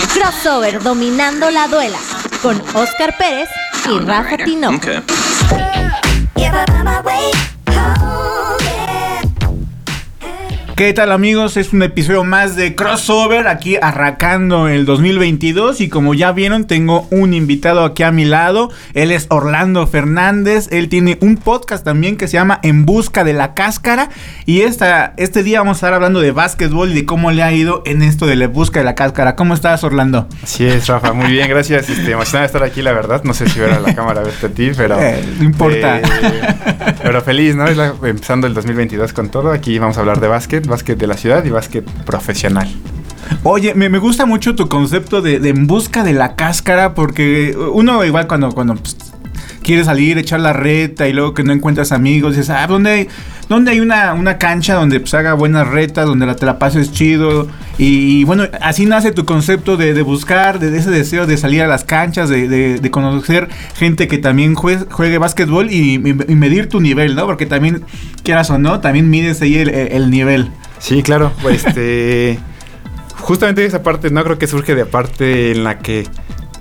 Crossover dominando la duela con Oscar Pérez y Rafa Tino. ¿Qué tal amigos? Es un episodio más de Crossover aquí arrancando el 2022 y como ya vieron tengo un invitado aquí a mi lado. Él es Orlando Fernández. Él tiene un podcast también que se llama En Busca de la Cáscara y esta, este día vamos a estar hablando de básquetbol y de cómo le ha ido en esto de la busca de la cáscara. ¿Cómo estás Orlando? Así es Rafa, muy bien, gracias. Este, emocionado de estar aquí la verdad. No sé si ver a la cámara verte a ti, pero... Eh, no importa. Eh, pero feliz, ¿no? Empezando el 2022 con todo. Aquí vamos a hablar de básquet básquet de la ciudad y básquet profesional. Oye, me, me gusta mucho tu concepto de, en busca de la cáscara, porque uno igual cuando, cuando pues, quiere salir, echar la reta y luego que no encuentras amigos, dices, ah, ¿dónde hay, dónde hay una, una cancha donde pues, haga buenas retas, donde la, te la pases chido? Y, bueno, así nace tu concepto de, de buscar, de, ese deseo de salir a las canchas, de, de conocer gente que también juegue, básquetbol y, medir tu nivel, ¿no? Porque también, quieras o no, también mides ahí el nivel. Sí, claro, pues este. justamente esa parte, no creo que surge de parte en la que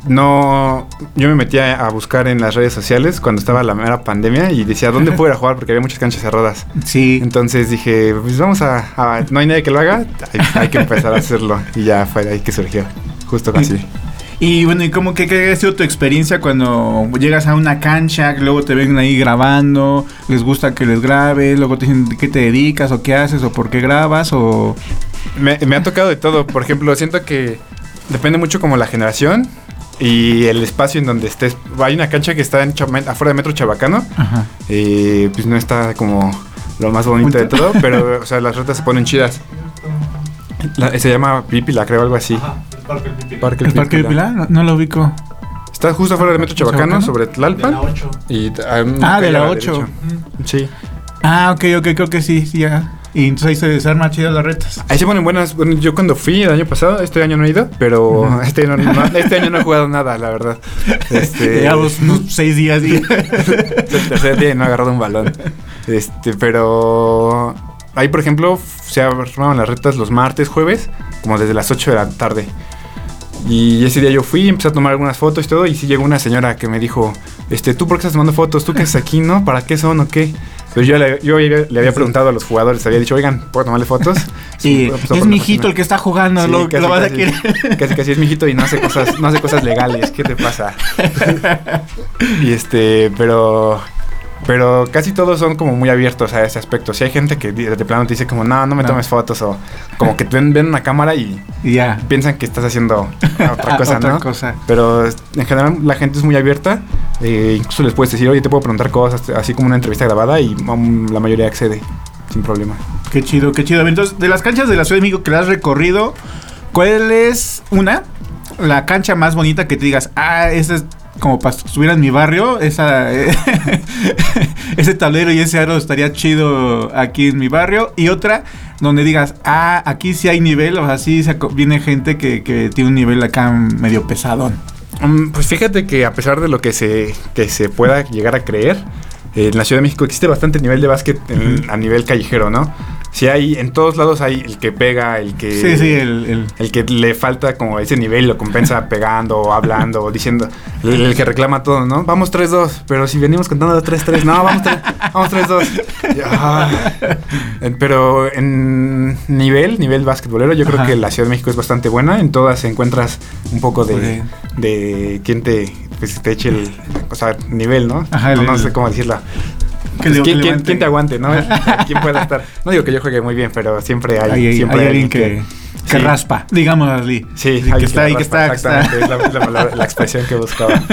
no. Yo me metía a buscar en las redes sociales cuando estaba la mera pandemia y decía, ¿dónde puedo ir a jugar? Porque había muchas canchas cerradas. Sí. Entonces dije, pues vamos a. a no hay nadie que lo haga, hay, hay, que empezar a hacerlo. Y ya fue ahí que surgió. Justo así. Y bueno, ¿y cómo que qué ha sido tu experiencia cuando llegas a una cancha, luego te ven ahí grabando, les gusta que les grabes, luego te dicen qué te dedicas o qué haces o por qué grabas o... Me, me ha tocado de todo, por ejemplo, siento que depende mucho como la generación y el espacio en donde estés. Hay una cancha que está en afuera de Metro Chabacano, Ajá. Eh, pues no está como lo más bonito de todo, pero o sea, las retas se ponen chidas. La, se llama Pipila, creo, algo así. Ajá. Parque El Pipila. Parque ¿El Parque Pipila? No, no, lo ubico. Está justo afuera de Metro Chabacano, sobre Tlalpan. De la 8. Y, um, ah, de la 8. Mm. Sí. Ah, ok, ok, creo que sí, sí, ya. Y entonces ahí se desarma chidas las retas. Ahí se ponen buenas. Bueno, yo cuando fui el año pasado, este año no he ido, pero uh -huh. este, no, no, este, año no he jugado nada, la verdad. Este, Llevamos unos seis días. Y... el tercer día no he agarrado un balón. Este, pero ahí, por ejemplo, se armaban las retas los martes, jueves, como desde las 8 de la tarde. Y ese día yo fui, empecé a tomar algunas fotos y todo, y sí llegó una señora que me dijo, este, ¿tú por qué estás tomando fotos? ¿Tú qué haces aquí, no? ¿Para qué son o qué? Pero yo le, yo le había preguntado a los jugadores, había dicho, oigan, ¿puedo tomarle fotos? Sí, sí es mi hijito el que está jugando, sí, lo, casi, lo vas casi, a querer. Casi, casi es mi hijito y no hace cosas, no hace cosas legales, ¿qué te pasa? y este, pero pero casi todos son como muy abiertos a ese aspecto. Si hay gente que de, plano te dice como, no, no me no. tomes fotos o como que te ven, ven una cámara y piensan que estás haciendo otra cosa, otra ¿no? Cosa. Pero en general la gente es muy abierta. Eh, incluso les puedes decir, oye, te puedo preguntar cosas, así como una entrevista grabada y um, la mayoría accede sin problema. Qué chido, qué chido. Entonces, de las canchas de la Ciudad de México que las has recorrido, ¿cuál es una? La cancha más bonita que te digas, ah, esa es como para estuviera en mi barrio, ese tablero y ese aro estaría chido aquí en mi barrio. Y otra donde digas, ah, aquí sí hay nivel, o sea, sí viene gente que, que tiene un nivel acá medio pesadón. Um, pues fíjate que a pesar de lo que se, que se pueda llegar a creer, eh, en la Ciudad de México existe bastante nivel de básquet a nivel callejero, ¿no? Si hay, en todos lados hay el que pega, el que. Sí, sí, el, el... el que le falta como ese nivel, lo compensa pegando, hablando, o diciendo. El, el, que reclama todo, ¿no? Vamos 3-2, pero si venimos contando 3-3, no, vamos 3-2. Vamos 3-2. pero en nivel, nivel basquetbolero, yo creo que la Ciudad de México es bastante buena. En todas encuentras un poco de, okay. de quién te, pues, te eche el. O sea, nivel, ¿no? Ajá, no, no sé cómo Pues, ¿quién, ¿quién, ¿quién, te aguante, no? ¿Quién pueda estar? No digo que yo juegue muy bien, pero siempre hay, hay, siempre hay alguien que, que, que sí. raspa, digamos así. Sí, que está ahí, que está. Exactamente, es la, la, la, expresión que buscaba.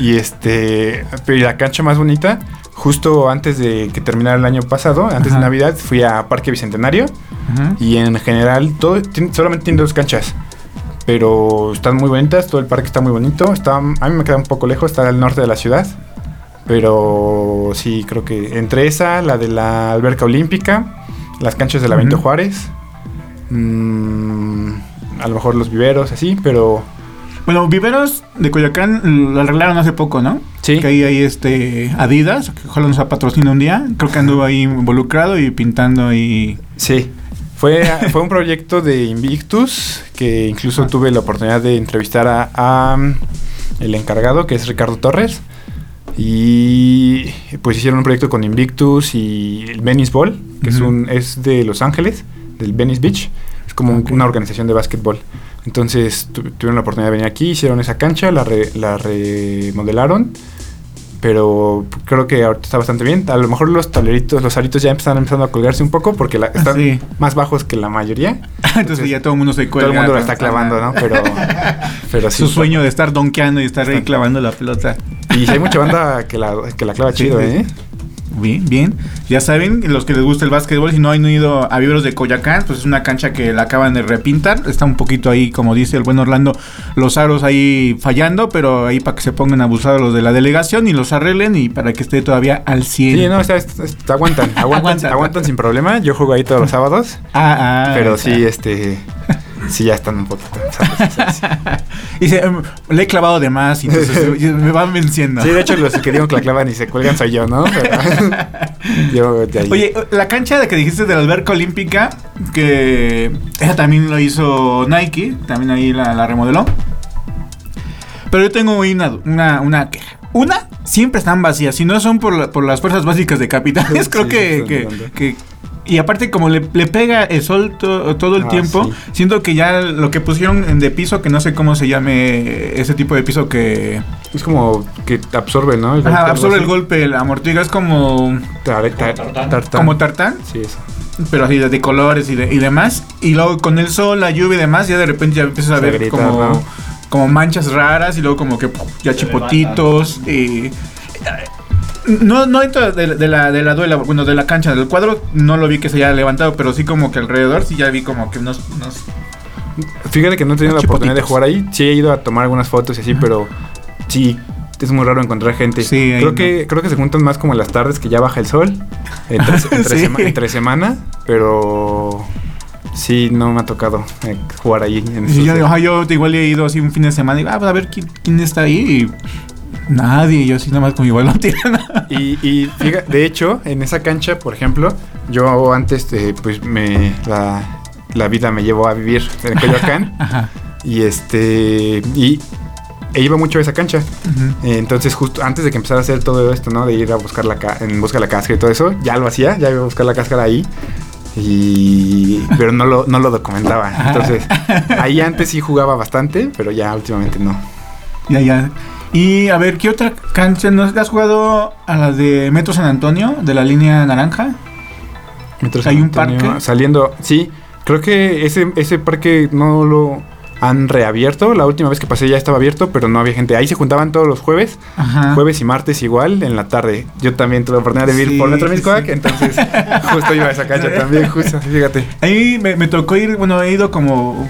Y este, pero la cancha más bonita, justo antes de que terminara el año pasado, antes Ajá. de Navidad, fui a Parque Bicentenario Ajá. y en general todo, solamente tiene dos canchas pero están muy bonitas, todo el parque está muy bonito. Está, a mí me queda un poco lejos, está al norte de la ciudad. Pero sí, creo que entre esa, la de la alberca olímpica, las canchas de la Benito uh -huh. Juárez, mmm, a lo mejor los viveros, así, pero... Bueno, viveros de Coyoacán lo arreglaron hace poco, ¿no? Sí. Que ahí hay este Adidas, que ojalá nos patrocina un día. Creo que anduvo ahí involucrado y pintando y... Sí. Fue, fue un proyecto de Invictus que incluso tuve la oportunidad de entrevistar a, a, um, el encargado, que es Ricardo Torres. Y pues hicieron un proyecto con Invictus y el Venice Ball, que es, un, es de Los Ángeles, del Venice Beach. Es como un- una organización de básquetbol. Entonces tu- tuvieron la oportunidad de venir aquí, hicieron esa cancha, la, re- la remodelaron. Pero creo que ahorita está bastante bien. A lo mejor los tableritos, los aritos ya están empezando a colgarse un poco porque la- están Sí. más bajos que la mayoría. Entonces ya todo el mundo se Todo cuelga. el mundo lo con- está clavando, ¿no? Pero, pero sí. Su sueño de estar donkeando y estar ahí clavando la pelota. Y hay mucha banda que la, que la clava Sí, chido, sí. ¿eh? Bien, bien. Ya saben, los que les gusta el básquetbol, si no han ido a Vibros de Coyacán, pues es una cancha que la acaban de repintar. Está un poquito ahí, como dice el buen Orlando, los aros ahí fallando, pero ahí para que se pongan abusados los de la delegación y los arreglen y para que esté todavía al 100. Sí, no, está, está- está- aguantan, aguantan, Aguantan. aguantan sin problema. Yo juego ahí todos los sábados, Ah, ah, pero sí, este, sí ya están un poquito. sí. Dice, em, le he clavado de más y entonces me van venciendo. Sí, de hecho los que digo que la clavan y se cuelgan soy yo, ¿no? Pero- yo de ahí. Oye, la cancha de que dijiste de la alberca olímpica, que esa también lo hizo Nike, también ahí la, la remodeló. Pero yo tengo una, una, una queja. Una, siempre están vacías. Si no son por, la- por las fuerzas básicas de capitanes, creo Sí, que, que- Y aparte, como le, le pega el sol to- todo el Ah, tiempo, sí. siento que ya lo que pusieron de piso, que no sé cómo se llame ese tipo de piso que Es como que absorbe, ¿no? El ajá, absorbe el golpe, la amortiga, es como. Tar- tar- tartán. como tartán. Sí, eso. pero así de, de colores y, de- y demás. Y luego con el sol, la lluvia y demás, ya de repente ya empiezas a ver grita, como, ¿no? como manchas raras y luego como que ya chipotitos. Y, no, no dentro de, de la, de la duela, bueno, de la cancha del cuadro, no lo vi que se haya levantado, pero sí como que alrededor sí ya vi como que unos... unos Fíjate que no he tenido la oportunidad de jugar ahí. Sí he ido a tomar algunas fotos y así, pero sí es muy raro encontrar gente. Sí, creo no. que creo que se juntan más como en las tardes que ya baja el sol entre, entre, Sí. sema- entre semana, pero sí no me ha tocado eh, jugar ahí. En yo, yo igual he ido así un fin de semana y digo, ah, pues a ver quién, quién está ahí. Y nadie, yo así nada más como igual no tiran. Y, y fíjate, de hecho, en esa cancha, por ejemplo, yo antes, eh, pues me la, la vida me llevó a vivir en Coyoacán Ajá. y este y e iba mucho a esa cancha. Eh, Entonces, justo antes de que empezara a hacer todo esto, ¿no? De ir a buscar la ca- en busca de la cáscara y todo eso, ya lo hacía, ya iba a buscar la cáscara ahí. Y pero no lo, no lo documentaba. Entonces, ahí antes sí jugaba bastante, pero ya últimamente no. Ya, ya. Y a ver, ¿qué otra cancha? ¿No has jugado a la de Metro San Antonio, de la línea naranja? Metro ¿Hay San un Antonio, parque? Saliendo, sí. Creo que ese, ese parque no lo han reabierto. La última vez que pasé ya estaba abierto, pero no había gente. Ahí se juntaban todos los jueves, Ajá. jueves y martes igual, en la tarde. Yo también tuve la oportunidad de vivir Sí, por Metro Miscoac, sí. entonces justo iba a esa cancha también, justo, fíjate. Ahí me, me tocó ir, bueno, he ido como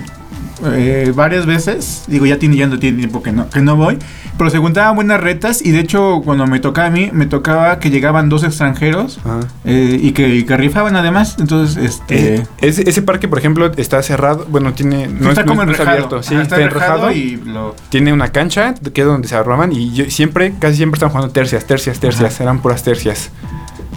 eh, varias veces. Digo, ya tiene, ya no tiene tiempo que no, que no voy. Pero se juntaban buenas retas. Y de hecho, cuando me tocaba a mí, me tocaba que llegaban dos extranjeros. Ajá. eh, y, que, y que rifaban además. Entonces, este. Eh, ese, ese parque, por ejemplo, está cerrado. Bueno, tiene. No está es, como no es enrejado. abierto. Sí, Ajá, está, enrejado. y lo. Tiene una cancha que es donde se armaban. Y yo siempre, casi siempre estaban jugando tercias, tercias, tercias. Ajá. Eran puras tercias.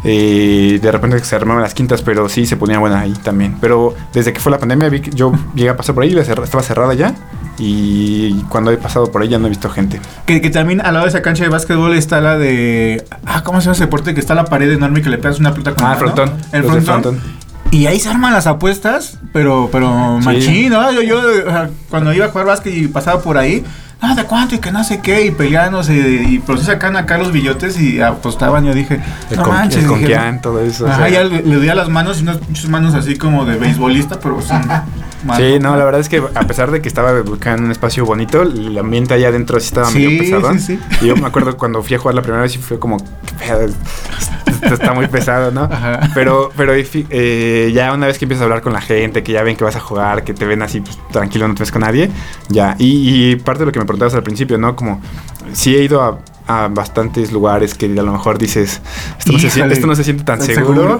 Eh, de repente se armaban las quintas, pero sí se ponía buena ahí también. Pero desde que fue la pandemia, vi que yo llegué a pasar por ahí y la cerra- estaba cerrada ya. Y cuando he pasado por ahí ya no he visto gente. Que, que también al lado de esa cancha de básquetbol está la de. Ah, ¿cómo se llama ese deporte? Que está la pared enorme que le pegas una pelota con Ah, el frontón. El de frontón. Y ahí se arman las apuestas, pero, pero Sí. machín, ¿no? Yo, yo cuando iba a jugar básquet y pasaba por ahí, ah, ¿de cuánto? Y que no sé qué, y peleándose, y pero sí sacan acá los billotes y apostaban. Yo dije, El, no con, manches, el dije, todo eso. o Ajá, sea. ya le, le doy las manos y unas muchas manos así como de beisbolista, pero son Sí, no, la verdad es que a pesar de que estaba en un espacio bonito, el ambiente allá adentro sí estaba Sí, medio pesado. sí, sí. Y yo me acuerdo cuando fui a jugar la primera vez y fue como, "¿Qué pedo? Esto está muy pesado, ¿no? Ajá. Pero, pero eh, ya una vez que empiezas a hablar con la gente, que ya ven que vas a jugar, que te ven así pues, tranquilo, no te ves con nadie, ya. Y, y parte de lo que me preguntabas al principio, ¿no? Como, sí he ido a, a bastantes lugares que a lo mejor dices, esto no, se, siente, esto no se siente tan tan seguro. seguro.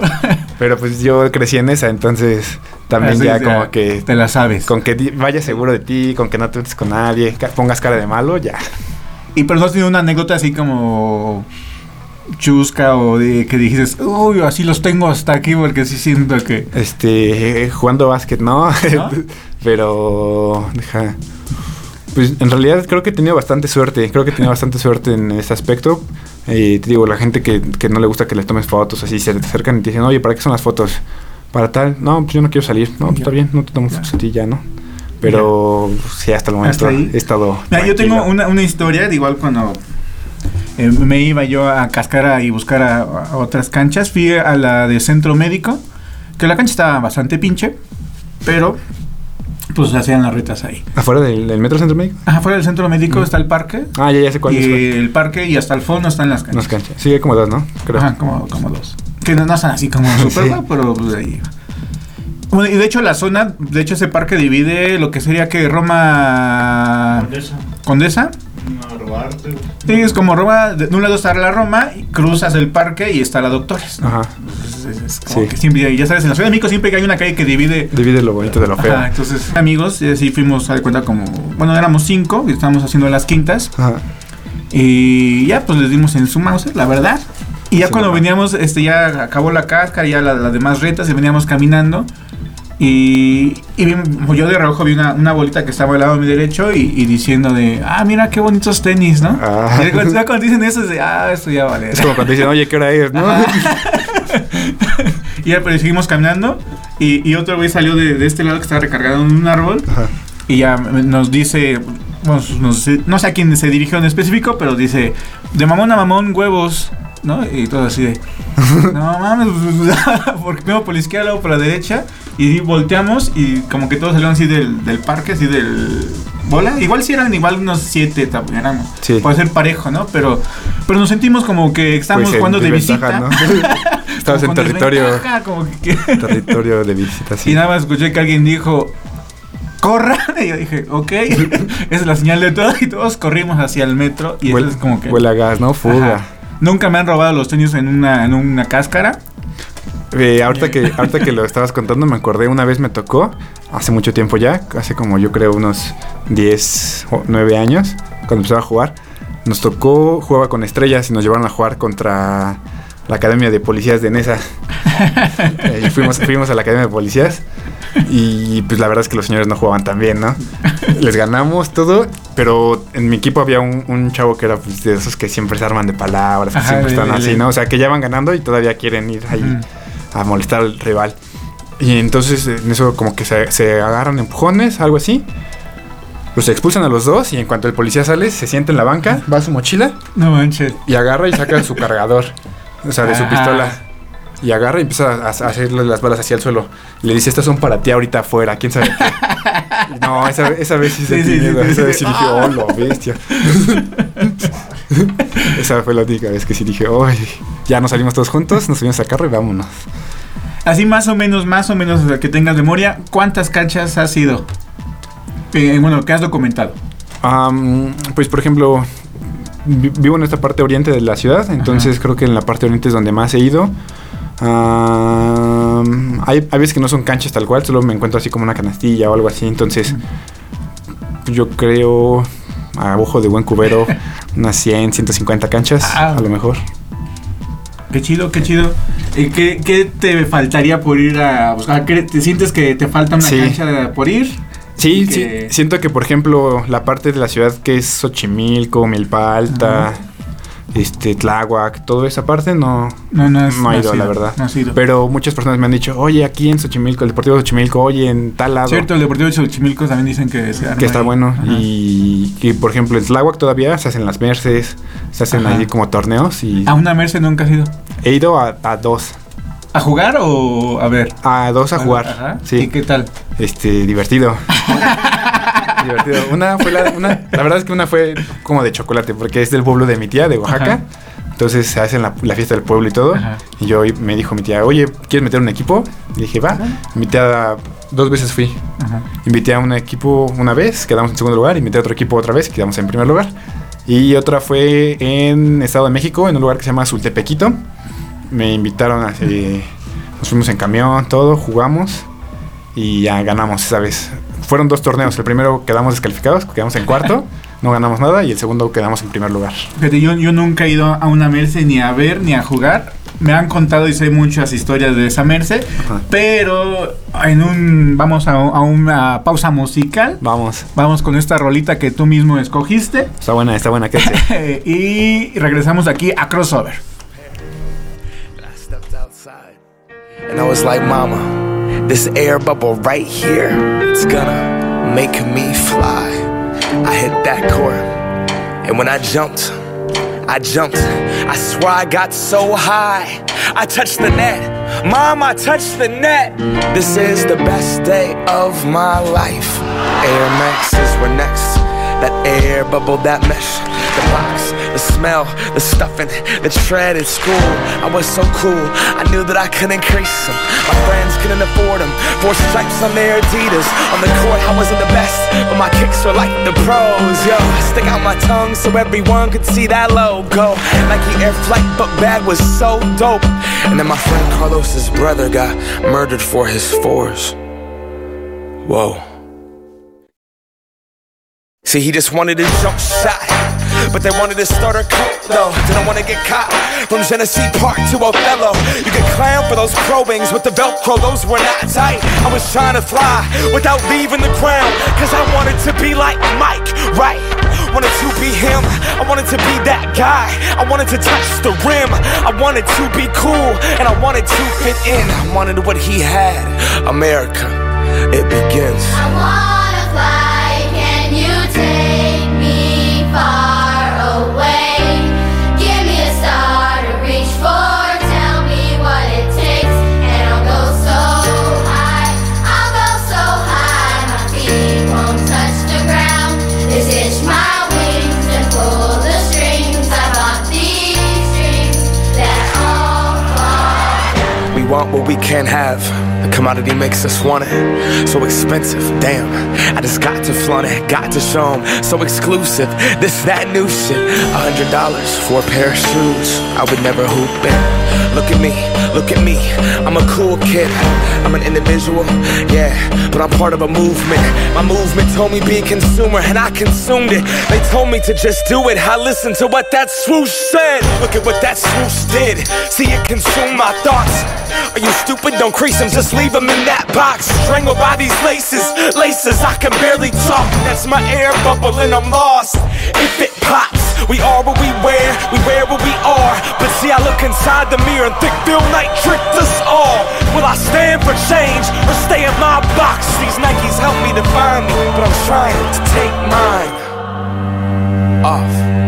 pero pues yo crecí en esa, entonces también Así, ya sea, como que Te la sabes. con que vayas seguro de ti, con que no te metes con nadie, pongas cara de malo, ya. Y pero no has tenido una anécdota así como. chusca o de que dijiste, uy, así los tengo hasta aquí porque sí siento que... Este, jugando básquet, no, ¿No? pero deja. Pues en realidad creo que he tenido bastante suerte. Creo que he tenido bastante suerte en ese aspecto. Eh, te digo, la gente que, que no le gusta que les tomes fotos, así se te acercan y te dicen, oye, ¿para qué son las fotos? Para tal. No, pues yo no quiero salir. No, pues está bien, no te tomo fotos a ti ya, ¿no? Pero pues, sí, hasta el momento Hasta he estado. Mira, yo tengo una, una historia, de igual cuando eh, me iba yo a Cascara y buscar a, a otras canchas, fui a la de centro médico, que la cancha estaba bastante pinche, pero pues hacían las retas ahí. ¿Afuera del, del metro centro médico? Ajá, fuera del centro médico está el parque, Ah, ya, ya sé cuál y es. el parque y hasta el fondo están las canchas. Unas canchas. Sí, hay como dos, ¿no? Creo. Ajá, como, como dos. Que no, son así como super, Sí. pero pues ahí. Bueno, y de hecho la zona, de hecho ese parque divide lo que sería que Roma Condesa. Condesa. No, robarte. Sí, es como Roma, de de un lado está la Roma, y cruzas el parque y está la Doctores. ¿no? Ajá. Entonces, es, es como Sí. que siempre, ya sabes, en la Ciudad de México siempre hay una calle que divide. Divide lo bonito de lo feo. Ajá, entonces, amigos, y así fuimos a dar cuenta como, bueno, éramos cinco y estábamos haciendo las quintas. Ajá. Y ya pues les dimos en su mouse, la verdad. Y ya cuando veníamos, este ya acabó la cáscara, ya la- las demás retas y veníamos caminando. Y, y vi- yo de reojo vi una, una bolita que estaba al lado de mi derecho y, y diciendo de, ah, mira qué bonitos tenis, ¿no? Ah. Y cuando, cuando dicen eso es de, ah, esto ya vale. Es como cuando dicen, oye, ¿qué hora es? ¿No? y ya pero seguimos caminando y, y otro güey salió de, de este lado que estaba recargado en un árbol Ajá. y ya nos dice, bueno, nos- no sé a quién se dirigió en específico, pero dice, de mamón a mamón, huevos, ¿no? Y todo así de, no mames, porque primero por la izquierda, luego por la derecha, y volteamos y como que todos salieron así del, del parque, así del bola. Igual si eran igual unos siete, éramos. Sí. Puede ser parejo, ¿no? Pero, pero nos sentimos como que estamos Pues jugando de visita. ¿no? Como en territorio, como que- territorio de visita, sí. y nada más escuché que alguien dijo, corran. Y yo dije, ok, esa es la señal de todo. Y todos corrimos hacia el metro. Y Huele, es como que... huele a gas, ¿no? Fuga. Ajá. Nunca me han robado los tenis en una, en una cáscara. Eh, ahorita, que, ahorita que lo estabas contando, me acordé, una vez me tocó, hace mucho tiempo ya, hace como yo creo unos 10 o 9 años, cuando empezaba a jugar, nos tocó, jugaba con estrellas y nos llevaron a jugar contra la Academia de Policías de Nesa. Eh, fuimos, fuimos a la Academia de Policías y pues la verdad es que los señores no jugaban tan bien, ¿no? Les ganamos todo, pero en mi equipo había un, un chavo que era pues, de esos que siempre se arman de palabras, que Ajá, siempre están así, ¿no? O sea, que ya van ganando y todavía quieren ir ahí a molestar al rival. Y entonces en eso como que se, se agarran empujones, algo así. Los expulsan a los dos y en cuanto el policía sale, se sienta en la banca, va a su mochila No manches. y agarra y saca su cargador, o sea, de su Ah. pistola. Y agarra y empieza a, hacerle las balas hacia el suelo. Le dice, estas son para ti ahorita afuera, quién sabe qué. No, esa, esa vez sí sentí sí, sí, miedo, sí, esa vez sí dije, oh, lo bestia. esa fue la única vez que sí dije, oh, ya nos salimos todos juntos, nos subimos a carro y vámonos. Así más o menos, más o menos, que tengas memoria, ¿cuántas canchas has ido? Eh, bueno, que has documentado. Pues por ejemplo, vi- vivo en esta parte oriente de la ciudad, entonces creo que en la parte oriente es donde más he ido. Am, hay, hay veces que no son canchas tal cual, solo me encuentro así como una canastilla o algo así, entonces yo creo a ojo de buen cubero unas 100, 150 canchas Ah. a lo mejor. Qué chido, qué chido. ¿qué, qué te faltaría por ir a buscar? ¿Qué- ¿Te sientes que te falta una Sí. cancha por ir? Sí, Que- sí, siento que por ejemplo la parte de la ciudad que es Xochimilco, Milpa Alta, Ajá. Este Tláhuac, toda esa parte no, No, no, No ha ido, la verdad. No has ido. Pero muchas personas me han dicho, oye, aquí en Xochimilco, el Deportivo de Xochimilco, oye, en tal lado, Cierto, el Deportivo de Xochimilco también dicen que se que está ahí. bueno. Ajá. Y que, por ejemplo, en Tláhuac todavía se hacen las merces, se hacen Ajá. ahí como torneos y ¿A una Merced nunca has ido? he ido a, a dos, ¿A jugar o a ver? a dos a jugar, Ajá. ¿Y sí, qué tal? este, divertido. divertido. Una fue la, una, la verdad es que una fue como de chocolate, porque es del pueblo de mi tía, de Oaxaca. Ajá. Entonces se hacen la, la fiesta del pueblo y todo. Ajá. Y yo me dijo mi tía, oye, ¿quieres meter un equipo? Y dije, va. Invité a dos veces fui. Ajá. Invité a un equipo una vez, quedamos en segundo lugar. Invité a otro equipo otra vez, quedamos en primer lugar. Y otra fue en Estado de México, en un lugar que se llama Sultepequito. Me invitaron a... eh, nos fuimos en camión, todo, jugamos. Y ya ganamos esa vez. Fueron dos torneos. El primero quedamos descalificados, quedamos en cuarto, no ganamos nada, y el segundo quedamos en primer lugar. Fíjate, yo, yo nunca he ido a una Merce ni a ver ni a jugar. Me han contado y sé muchas historias de esa Merce, Ajá. pero en un vamos a, a una pausa musical. Vamos. Vamos con esta rolita que tú mismo escogiste Está buena, está buena. quédate. y regresamos aquí a Crossover. And I was like, Mama, this air bubble right here, it's gonna make me fly. I hit that court. And when I jumped, I jumped. I swear I got so high. I touched the net. Mom, I touched the net. This is the best day of my life. Air Maxes were next. That air bubble, that mesh, the smell, the stuffing, the tread at school. I was so cool, I knew that I couldn't increase them. My friends couldn't afford them. Four stripes on their Adidas. On the court, I wasn't the best, but my kicks were like the pros. Yo, I stick out my tongue so everyone could see that logo. Nike Air Flight book bag was so dope. And then my friend Carlos's brother got murdered for his fours. Whoa. See, he just wanted a jump shot. But they wanted to start a cult, though. Didn't want to get caught. From Genesee Park to Othello. You could clown for those probings with the Velcro, those were not tight. I was trying to fly without leaving the ground. Cause I wanted to be like Mike, right? Wanted to be him. I wanted to be that guy. I wanted to touch the rim. I wanted to be cool. And I wanted to fit in. I wanted what he had. America, it begins. We want what we can't have. The commodity makes us want it. So expensive, damn. I just got to flaunt it, got to show 'em. So exclusive, this, that new shit. A hundred dollars for a pair of shoes. I would never hoop in. Look at me, look at me. I'm a cool kid. I'm an individual, yeah, but I'm part of a movement. My movement told me be a consumer, and I consumed it. They told me to just do it. I listened to what that swoosh said. Look at what that swoosh did. See it consume my thoughts. Are you stupid? Don't crease them, just leave them in that box. Strangled by these laces, laces, I can barely talk. That's my air bubble and I'm lost. If it pops, we are what we wear, we wear what we are. But see, I look inside the mirror and think Phil Knight tricked us all. Will I stand for change or stay in my box? These Nikes help me define me, but I'm trying to take mine off.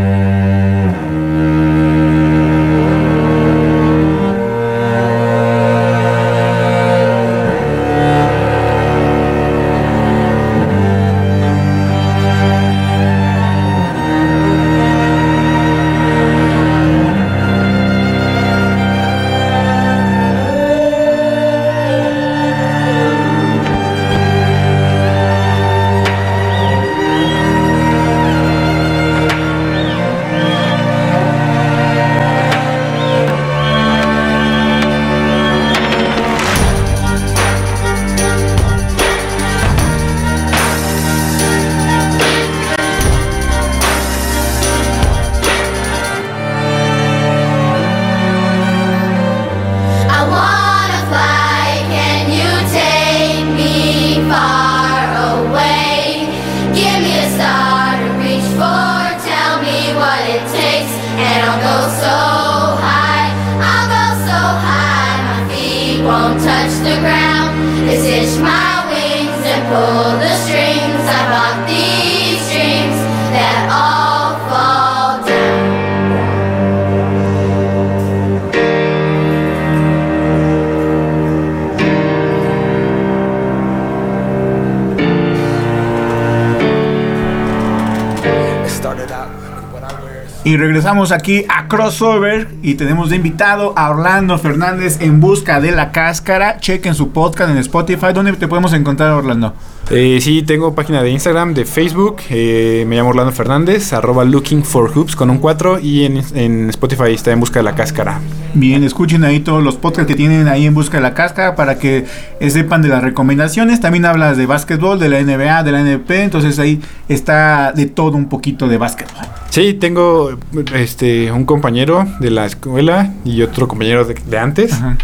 Regresamos aquí a Crossover y tenemos de invitado a Orlando Fernández en busca de la cáscara. Chequen su podcast en Spotify. ¿Dónde te podemos encontrar, Orlando? Eh, sí, tengo página de Instagram, de Facebook. eh, me llamo Orlando Fernández, arroba looking for hoops con un 4. Y en, en Spotify está en busca de la cáscara. Bien, escuchen ahí todos los podcasts que tienen ahí en Busca de la Cáscara para que eh, sepan de las recomendaciones. También hablas de básquetbol, de la NBA, de la NP, entonces ahí está de todo un poquito de básquetbol. Sí, tengo este un compañero de la escuela y otro compañero de, de antes Ajá.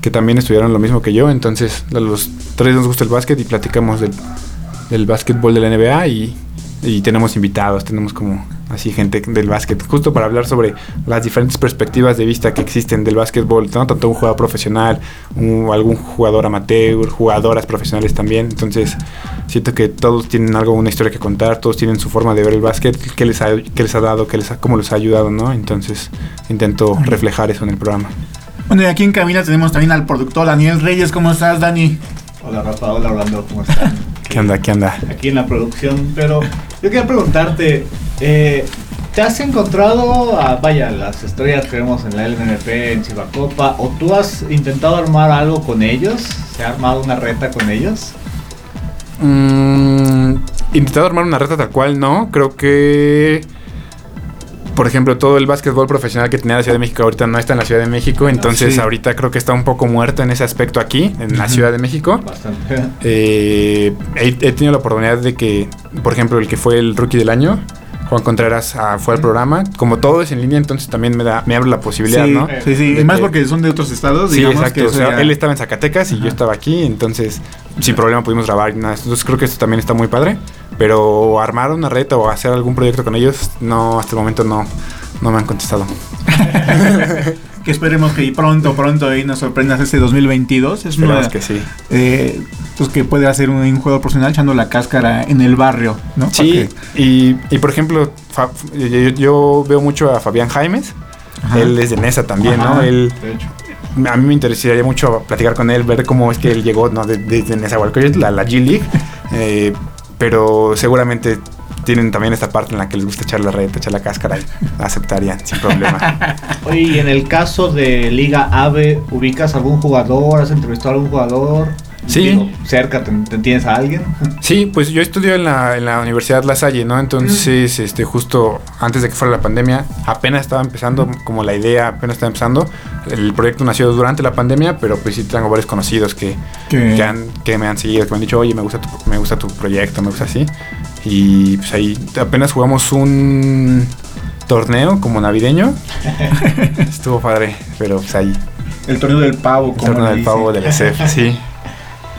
que también estudiaron lo mismo que yo. Entonces, a los tres nos gusta el básquet y platicamos del, del básquetbol de la NBA y, y tenemos invitados, tenemos como así gente del básquet, justo para hablar sobre las diferentes perspectivas de vista que existen del básquetbol, ¿no? tanto un jugador profesional, un- algún jugador amateur, jugadoras profesionales también. Entonces, siento que todos tienen algo, una historia que contar, todos tienen su forma de ver el básquet, qué les ha, qué les ha dado, qué les ha, cómo les ha ayudado, ¿no? Entonces, intento reflejar eso en el programa. Bueno, y aquí en cabina tenemos también al productor Daniel Reyes. ¿Cómo estás, Dani? Hola Rafa, hola Orlando, ¿cómo están? ¿Qué onda? ¿Qué onda? Aquí en la producción, pero yo quería preguntarte, eh, ¿te has encontrado, a, vaya, las estrellas que vemos en la LNP, en Chivacopa, o tú has intentado armar algo con ellos? ¿Se ha armado una reta con ellos? Mm, intentado armar una reta tal cual, no. Creo que. Por ejemplo, todo el básquetbol profesional que tenía la Ciudad de México ahorita no está en la Ciudad de México. Entonces, Sí. ahorita creo que está un poco muerto en ese aspecto aquí, en la Ciudad de México. Bastante. Eh, he, he tenido la oportunidad de que, por ejemplo, el que fue el rookie del año, Juan Contreras, ah, fue al programa. Como todo es en línea, entonces también me, da, me abre la posibilidad, sí, ¿no? sí, sí. De Y más que- porque son de otros estados. Sí, digamos exacto. que O sea, ya- él estaba en Zacatecas y yo estaba aquí, entonces sin problema pudimos grabar. y nada. Entonces creo que esto también está muy padre. Pero armar una red o hacer algún proyecto con ellos, no, hasta el momento no, no me han contestado. Que esperemos que pronto, pronto ahí nos sorprendas este 2022. Es una, que sí. eh, pues que puede hacer un, un jugador profesional echando la cáscara en el barrio, ¿no? Sí, y, y por ejemplo, Fa- yo, yo veo mucho a Fabián Jaimes. Ajá. Él es de Nesa también, Ajá. ¿no? Él, De hecho. a mí me interesaría mucho platicar con él, ver cómo es que él llegó ¿no? de- desde Nezahualcóyotl a la G League. Eh, pero seguramente tienen también esta parte en la que les gusta echar la red, echar la cáscara y aceptarían sin problema. Oye, y en el caso de Liga AVE, ¿ubicas algún jugador? ¿Has entrevistado a algún jugador? Sí. Digo, cerca, ¿te, tienes a alguien? Sí, pues yo estudio en la, en la Universidad La Salle, ¿no? Entonces, este, justo antes de que fuera la pandemia, apenas estaba empezando, como la idea apenas estaba empezando. El proyecto nació durante la pandemia, pero pues sí tengo varios conocidos que, Que- han- que me han seguido, que me han dicho, oye, me gusta tu, me gusta tu proyecto, me gusta así. Y pues ahí apenas jugamos un torneo como navideño. Estuvo padre, pero pues ahí, El torneo del pavo, el como torneo le del pavo del ESEF, sí.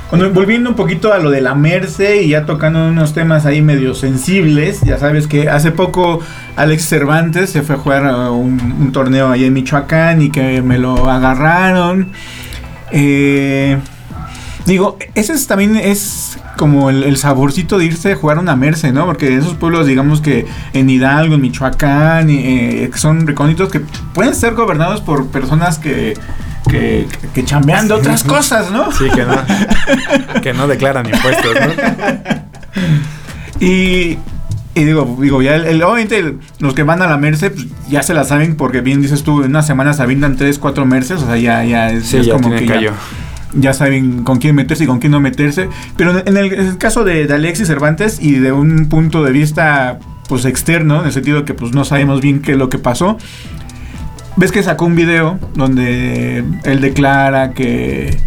Bueno, volviendo un poquito a lo de la Merce y ya tocando unos temas ahí medio sensibles, ya sabes que hace poco Alex Cervantes se fue a jugar a un, torneo ahí en Michoacán y que me lo agarraron. Eh, digo, ese es, también es como el, saborcito de irse a jugar una Merce, ¿no? Porque esos pueblos, digamos que en Hidalgo, en Michoacán, eh, son recónditos que pueden ser gobernados por personas que... Que, que chambean de otras cosas, ¿no? Sí, que no, que no declaran impuestos, ¿no? Y, y digo, digo, ya el, el- obviamente el- los que van a la Merce pues, ya se la saben porque bien dices tú, en una semana se avientan 3, 4 Merces, o sea, ya, ya es, Sí, es ya como que callo. ya, ya saben con quién meterse y con quién no meterse. Pero en el, en el caso de, de Alexis Cervantes y de un punto de vista pues externo, en el sentido que pues no sabemos bien qué es lo que pasó, ves que sacó un video donde él declara que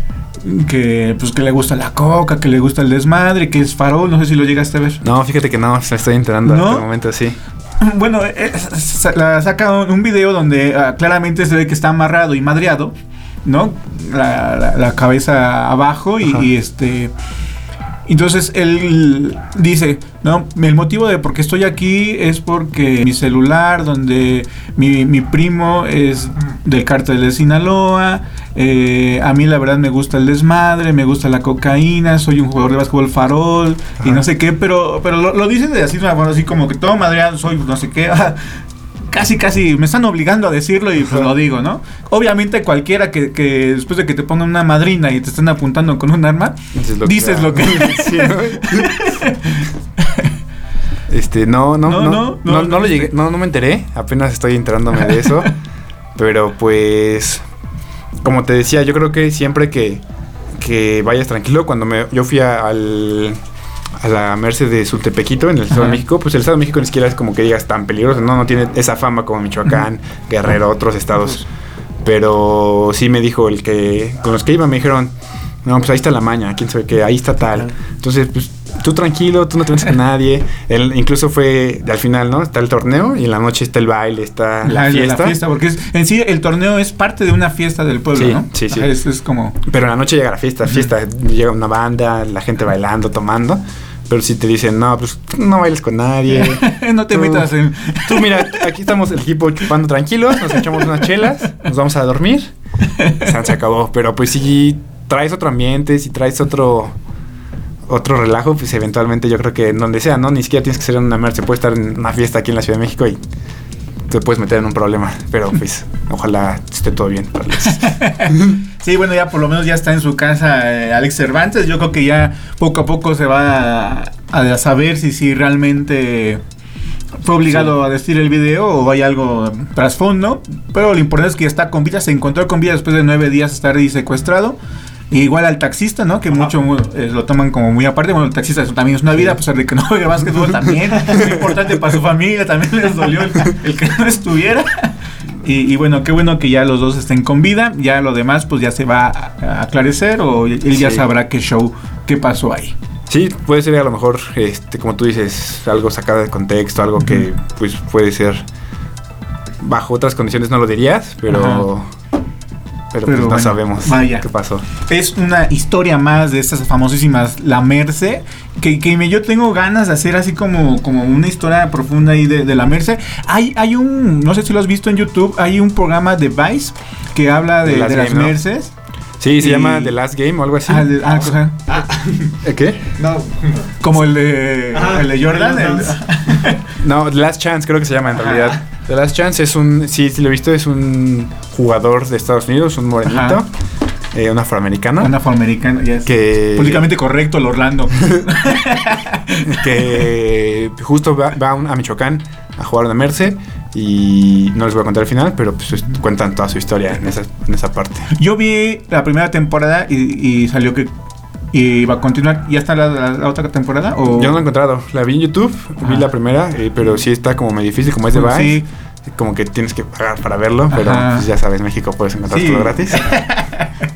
que pues que le gusta la coca, que le gusta el desmadre, que es farol, no sé si lo llegaste a ver. No, fíjate que no, se estoy enterando ¿No? hasta el momento, sí. Bueno, eh, sa- la saca un video donde ah, claramente se ve que está amarrado y madreado, ¿no? La, la- la cabeza abajo y, este... Entonces él dice, no, el motivo de por qué estoy aquí es porque mi celular, donde mi, mi primo es del cártel de Sinaloa, eh, a mí la verdad me gusta el desmadre, me gusta la cocaína, soy un jugador de básquetbol farol y no sé qué, pero, pero lo, lo dice de así, forma así como que todo madreado, soy no sé qué. Casi, casi me están obligando a decirlo y pues lo digo, ¿no? Obviamente cualquiera que, que después de que te pongan una madrina y te estén apuntando con un arma, Dices lo dices sea. lo que... Sí. Este, no, no, No, no, no, no, no, no, no, lo llegué, no, no me enteré, apenas estoy enterándome de eso, pero pues, como te decía, yo creo que siempre que, que vayas tranquilo, cuando me, yo fui a- al, a la merced de Sultepequito en el Estado Ajá. de México, pues el Estado de México ni siquiera es como que digas tan peligroso, no, no tiene esa fama como Michoacán, Guerrero, otros estados. Pero sí me dijo el que, con los que iba me dijeron, no, pues ahí está la maña, quién sabe qué, ahí está tal. Entonces, pues tú tranquilo, tú no te metes con nadie. Él incluso fue al final, ¿no? Está el torneo y en la noche está el baile, está la el de fiesta. porque es- en sí el torneo es parte de una fiesta del pueblo, Sí, ¿no? sí, sí. Es, es como... Pero en la noche llega la fiesta, fiesta, llega una banda, la gente bailando, tomando. Pero si te dicen, no, pues no bailes con nadie. no te Tú- metas en... Tú mira, aquí estamos el equipo chupando tranquilos, nos echamos unas chelas, nos vamos a dormir. Se, se acabó. Pero pues si traes otro ambiente, si traes otro otro relajo, pues eventualmente yo creo que en donde sea, ¿no? Ni siquiera tienes que ser en una merce, puedes estar en una fiesta aquí en la Ciudad de México y te puedes meter en un problema. Pero pues ojalá esté todo bien. para los- Sí, bueno, ya por lo menos ya está en su casa eh, Alex Cervantes. Yo creo que ya poco a poco se va a, a saber si, si realmente fue obligado a decir el video o hay algo trasfondo. Pero lo importante es que ya está con vida. Se encontró con vida después de nueve días de estar ahí secuestrado. Y igual al taxista, ¿no? Que mucho eh, lo toman como muy aparte. Bueno, el taxista eso también es una vida, a pesar de que no juegue básquetbol también. es muy importante para su familia, también les dolió el, el que no estuviera. Y, y bueno, qué bueno que ya los dos estén con vida. Ya lo demás, pues ya se va a, aclarecer o él ya Sí. sabrá qué show, qué pasó ahí. Sí, puede ser a lo mejor, este, como tú dices, algo sacado de contexto, algo que pues puede ser bajo otras condiciones no lo dirías, pero pero, pues no bueno, sabemos vaya. qué pasó. Es una historia más de estas famosísimas La Merce. Que, que me, yo tengo ganas de hacer así como, como una historia profunda ahí de, de La Merce. Hay, hay un, no sé si lo has visto en YouTube, hay un programa de Vice que habla de, las. Merces. Sí, se Y- llama The Last Game o algo así. Ah, de- ah, ajá. ¿Eh, ¿Qué? No. como el de, el de Jordan. el No, The Last Chance creo que se llama en realidad. The Last Chance es un, sí, sí lo he visto, es un jugador de Estados Unidos, un morenito, eh, un afroamericano. un afroamericano. ya es que Políticamente correcto, el Orlando. que justo va, va a Michoacán a jugar una Merce y no les voy a contar el final, pero pues es- cuentan toda su historia en esa, en esa parte. Yo vi la primera temporada y, y salió que iba a continuar. ¿Ya está la, la- la otra temporada? O? Yo no lo he encontrado, la vi en YouTube, vi Ah. la primera, eh, pero sí está como medio difícil, como es de Pues Vice, sí. como que tienes que pagar para verlo, pero pues ya sabes, México puedes encontrar Sí. todo gratis.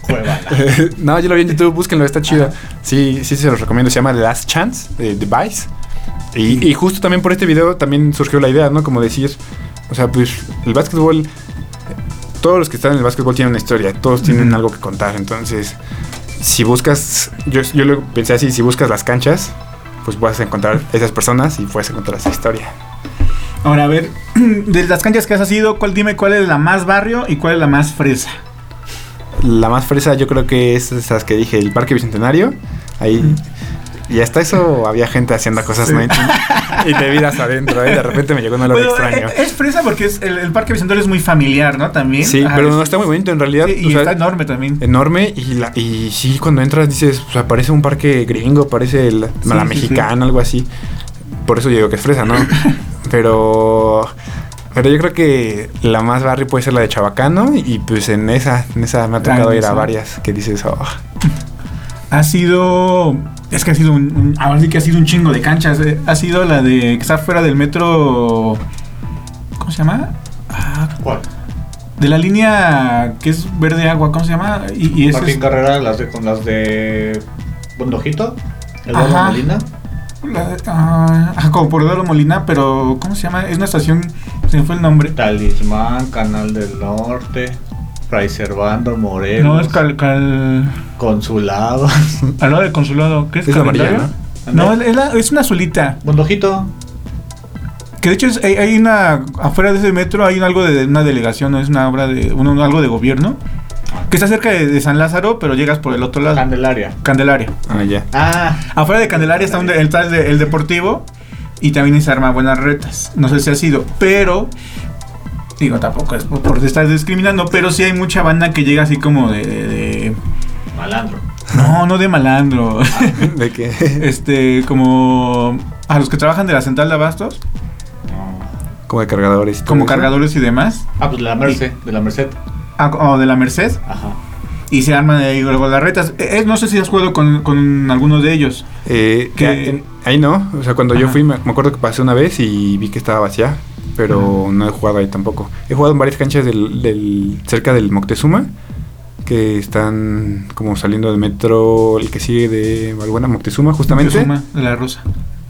No, yo lo vi en YouTube, búsquenlo, está chido. Sí, sí se los recomiendo, se llama Last Chance, de The Vice. Y, y justo también por este video también surgió la idea, ¿no? Como decir, o sea, pues el básquetbol, eh, todos los que están en el básquetbol tienen una historia, todos tienen algo que contar. Entonces, si buscas, yo, yo lo pensé así, si buscas las canchas, pues vas a encontrar esas personas y puedes encontrar esa historia. Ahora, a ver, de las canchas que has ido, ¿cuál, dime cuál es la más barrio y cuál es la más fresa? La más fresa yo creo que es esas que dije, el Parque Bicentenario, ahí... Y hasta eso había gente haciendo cosas no indebidas adentro, ¿eh? De repente me llegó un olor Bueno, extraño. Es, fresa porque es, el, el Parque Bicentenario es muy familiar, ¿no? También. Sí, Ajá, pero es- no está muy bonito en realidad. sí, y sea, está enorme también. enorme y, la, y sí, cuando entras dices, o sea, parece un parque gringo, parece el- Sí, la sí, mexicana, algo así. Por eso yo digo que es fresa, ¿no? pero pero yo creo que la más barrio puede ser la de Chabacano y pues en esa, en esa me ha tocado ir a varias que dices, oh, Ha sido. Es que ha sido un, un- Ahora sí que ha sido un chingo de canchas. eh. Ha sido la de. que está fuera del metro. ¿Cómo se llama? Ah, ¿Cuál? de la línea que es verde agua, ¿cómo se llama? Y, y eso Martín es- Carrera, las de, con las de Bondojito, Eduardo Ajá. Molina. la- ah, ajá, como por Eduardo Molina, pero ¿cómo se llama? Es una estación. Se me fue el nombre. Talismán, Canal del Norte, Fray Servando, Morelos, No, es cal. cal Consulado. al lado del consulado. ¿Qué es? Es la amarilla? ¿no? No, es, la- es una azulita. Bondojito. Que de hecho es- hay, hay una. Afuera de ese metro hay un algo de una delegación, no es una obra de. un- un- algo de gobierno. Que está cerca de, de San Lázaro, pero llegas por el otro lado. Candelaria. Candelaria. ah, ya. Ah, Afuera de Candelaria está, un de- está el, de- el deportivo y también se arma buenas retas. No sé si ha sido, pero. Digo, tampoco es por, por estar discriminando, pero sí hay mucha banda que llega así como de. de- de- malandro. no, no de malandro. De que este, como. A los que trabajan de la central de abastos, No. como de cargadores. como eso. cargadores y demás. Ah, pues de la Merced, de la Merced. Ah, o de la Merced. Ajá. y se arman ahí luego las retas. Eh, eh, no sé si has jugado con, con alguno de ellos. Eh, Que- ahí no, o sea, cuando yo fui me, me acuerdo que pasé una vez y vi que estaba vacía, pero no he jugado ahí tampoco. He jugado en varias canchas del, del- cerca del Moctezuma, que están como saliendo del metro, el que sigue de Valbuena, Moctezuma justamente. Moctezuma, de la Rosa.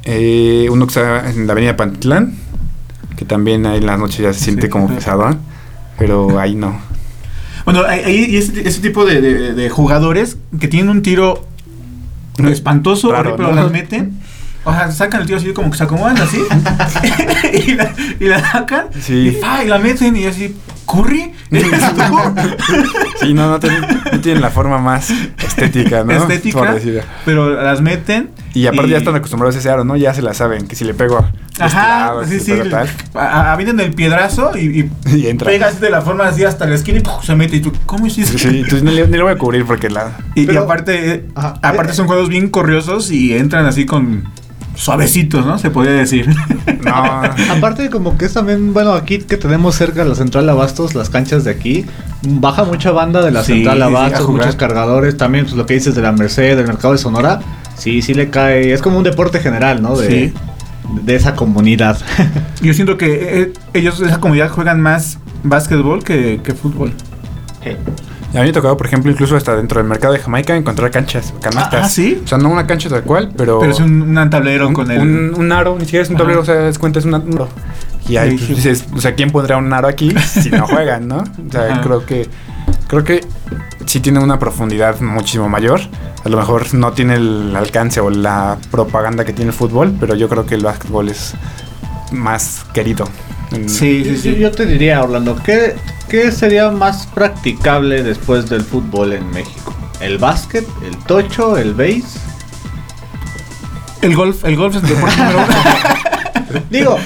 Eh, uno que está en la avenida Pantitlán, que también ahí en las noches ya se siente Sí. como pesado, ¿eh? pero ahí no. Bueno, hay ese, ese tipo de, de- de jugadores que tienen un tiro espantoso, Raro, horrible, pero las meten. O sea, sacan el tiro así como que se acomodan así. y, la, y la sacan. Sí. Y, fa, y la meten y así. ¿Curry? Sí, no, no, tienen, no tienen la forma más estética, ¿no? Estética. Pero las meten. Y aparte ya están acostumbrados a ese aro, ¿no? Ya se la saben, que si le pego este Ajá, lado, sí, sí. Avientan el piedrazo y, y y entra. pegas de la forma así hasta la esquina y ¡pum! se mete. Y tú, ¿cómo hiciste? Sí, sí, entonces ni, le- ni lo voy a cubrir porque la... Y, Pero- aparte, eh, Ajá. aparte son juegos bien corriosos y entran así con suavecitos, ¿no? Se podría decir. No, Aparte como que es también, bueno, aquí que tenemos cerca la central Abastos, las canchas de aquí, baja mucha banda de la Sí, central sí, Abastos, muchos cargadores, también pues, lo que dices de la Merced, del mercado de Sonora, sí, sí le cae, es como un deporte general, ¿no? De, Sí. de esa comunidad. Yo siento que eh, ellos, esa comunidad, juegan más básquetbol que, que fútbol. A mí me ha tocado, por ejemplo, incluso hasta dentro del mercado de Jamaica encontrar canchas, canastas. Ah, ¿sí? O sea, no una cancha tal cual, pero... Pero es un, un tablero un, con el. un, un aro, ni siquiera es un Ajá. tablero, o sea, das cuenta, es un aro. Y ahí pues, dices, o sea, ¿quién pondrá un aro aquí si no juegan, no? O sea, Ajá. creo que creo que sí tiene una profundidad muchísimo mayor. A lo mejor no tiene el alcance o la propaganda que tiene el fútbol, pero yo creo que el básquetbol es más querido. En- Sí, sí, Yo, sí. yo te diría, Orlando, ¿qué, ¿qué sería más practicable después del fútbol en México? ¿El básquet, el tocho, el base? El golf, el golf es el deporte número uno. Digo,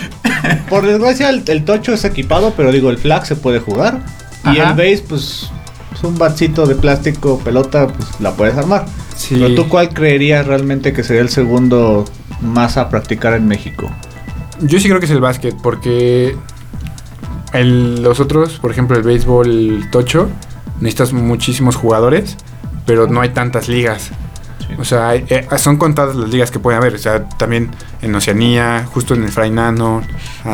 por desgracia el, el tocho es equipado, pero digo, el flag se puede jugar. Y Ajá. el base, pues, es un batcito de plástico, pelota, pues la puedes armar. Sí. Pero tú, ¿cuál creerías realmente que sería el segundo más a practicar en México? Yo sí creo que es el básquet, porque el- los otros, por ejemplo, el béisbol, tocho, necesitas muchísimos jugadores, pero no hay tantas ligas. O sea, hay- eh, son contadas las ligas que puede haber. O sea, también en Oceanía, justo en el Fray Nano.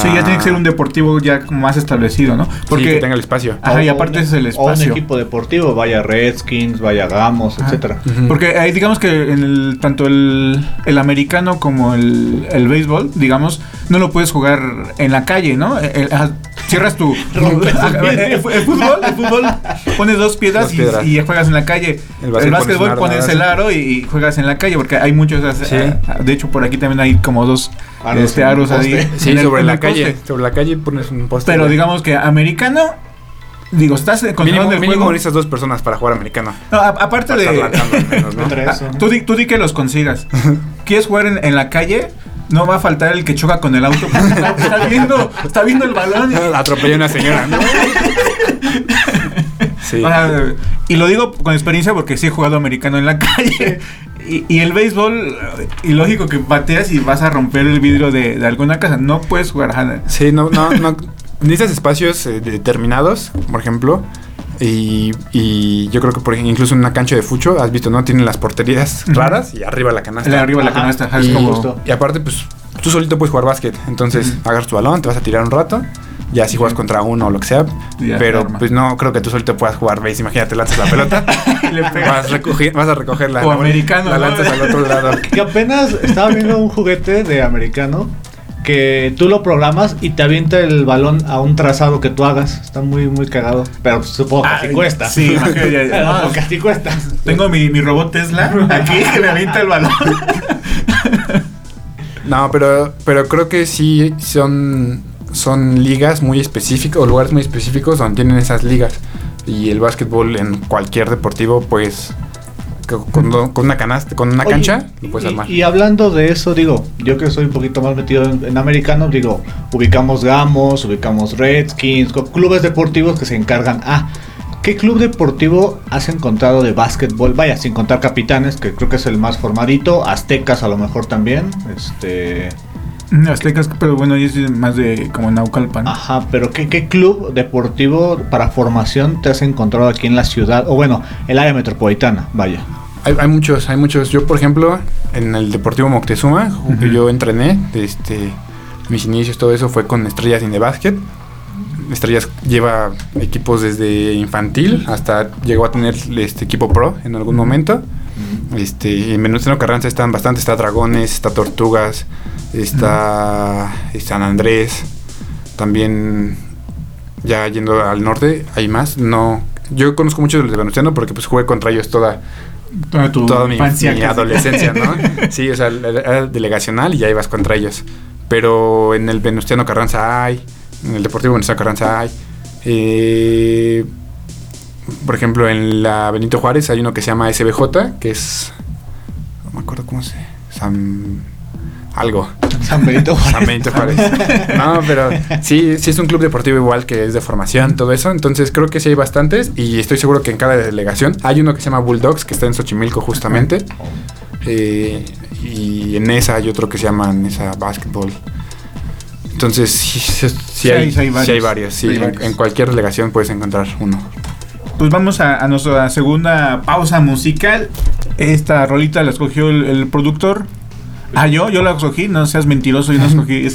Sí, ya ah, tiene que ser un deportivo ya como más establecido, ¿no? sí, que tenga el espacio. Ajá, y aparte un- es el O un espacio. equipo deportivo, vaya Redskins, vaya Gamos, Ajá. etcétera. Porque ahí digamos que en el, tanto el, el americano como el, el béisbol, digamos, no lo puedes jugar en la calle, ¿no? El- el- ajá, cierras tu... El fútbol, el fútbol, pones dos piedras, y- juegas en la calle. El El básquet básquetbol pones el aro y, y juegas en la calle, porque hay muchos... Sí. ah, De hecho, por aquí también hay como dos Aros este, aros ahí. Sí, en el- sobre en la calle. poste. Sobre la calle pones un poste. Pero digamos que americano... Digo, estás controlando el mínimo juego. necesitas dos personas para jugar americano. No, a- aparte Para de... Ah, ¿no? tú, di, tú di que los consigas. ¿Quieres jugar en, en la calle? No va a faltar el que choca con el auto. Está, está viendo, está viendo el balón. Atropellé a una señora, ¿no? sí. O sea, y lo digo con experiencia porque sí he jugado americano en la calle. Y, y el béisbol, y lógico que bateas y vas a romper el vidrio de, de alguna casa. No puedes jugar. ajá. Sí, no, no, no. Necesitas espacios eh, determinados, por ejemplo. Y, y yo creo que por ejemplo, incluso en una cancha de fucho, has visto, ¿no? Tienen las porterías raras y arriba la canasta. Arriba la canasta. ajá, es y, como- justo. y aparte, pues, tú solito puedes jugar básquet. Entonces, Ujú. agarras tu balón, te vas a tirar un rato. Ya si juegas contra uno o lo que sea. Ya pero pues no creo que tú solito puedas jugar base. Imagínate, lanzas la pelota. Y le pegas. vas, a recoger, vas a recogerla. O americano, La ¿no? lanzas al otro lado. Que apenas estaba viendo un juguete de americano que tú lo programas y te avienta el balón a un trazado que tú hagas. Está muy, muy cagado. Pero supongo que así cuesta. sí, imagínate, ya- Pero no. porque así cuesta. Tengo mi, mi robot Tesla aquí que me avienta el balón. No, pero, pero creo que sí son, son ligas muy específicas o lugares muy específicos donde tienen esas ligas. Y el básquetbol en cualquier deportivo, pues con, una canasta, con una Oye, cancha, lo puedes y, armar. y hablando de eso, digo, yo que soy un poquito más metido en, en americano, digo, ubicamos Gamos, ubicamos Redskins, clubes deportivos que se encargan a. ¿Qué club deportivo has encontrado de básquetbol? Vaya, sin contar Capitanes, que creo que es el más formadito, Aztecas a lo mejor también, este Aztecas, pero bueno, soy más de como Naucalpan. Ajá, pero ¿qué, ¿qué club deportivo para formación te has encontrado aquí en la ciudad? O bueno, el área metropolitana, vaya. Hay, hay muchos, hay muchos. Yo, por ejemplo, en el Deportivo Moctezuma, yo entrené, este, mis inicios, todo eso fue con Estrellas the Basket. Estrellas lleva equipos desde infantil hasta llegó a tener este equipo pro en algún momento. Este, en Venustiano Carranza están bastante, está Dragones, está Tortugas, está San Andrés, también ya yendo al norte hay más, no, yo conozco mucho de Venustiano porque pues jugué contra ellos toda, Toda tu toda mi, adolescencia, ¿no? Sí, o sea, era delegacional y ya ibas contra ellos. Pero en el Venustiano Carranza hay, en el Deportivo Venustiano Carranza hay. eh, por ejemplo, en la Benito Juárez hay uno que se llama SBJ, que es. No me acuerdo cómo se. San. Algo. San Benito Juárez. San Benito Juárez. No, pero sí, sí es un club deportivo igual que es de formación, todo eso. Entonces creo que sí hay bastantes y estoy seguro que en cada delegación hay uno que se llama Bulldogs, que está en Xochimilco justamente. Eh, y en esa hay otro que se llama Nesa Basketball. Entonces sí, sí, sí Sí hay, sí hay sí varios. hay varios. sí. En, cualquier delegación puedes encontrar uno. Pues vamos a, a nuestra segunda pausa musical. Esta rolita la escogió el, el productor. Ah, yo, yo la escogí. No seas mentiroso, yo no escogí.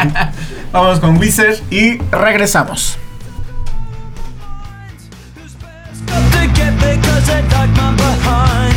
vamos con Wizard y regresamos. to get because I duck my behind.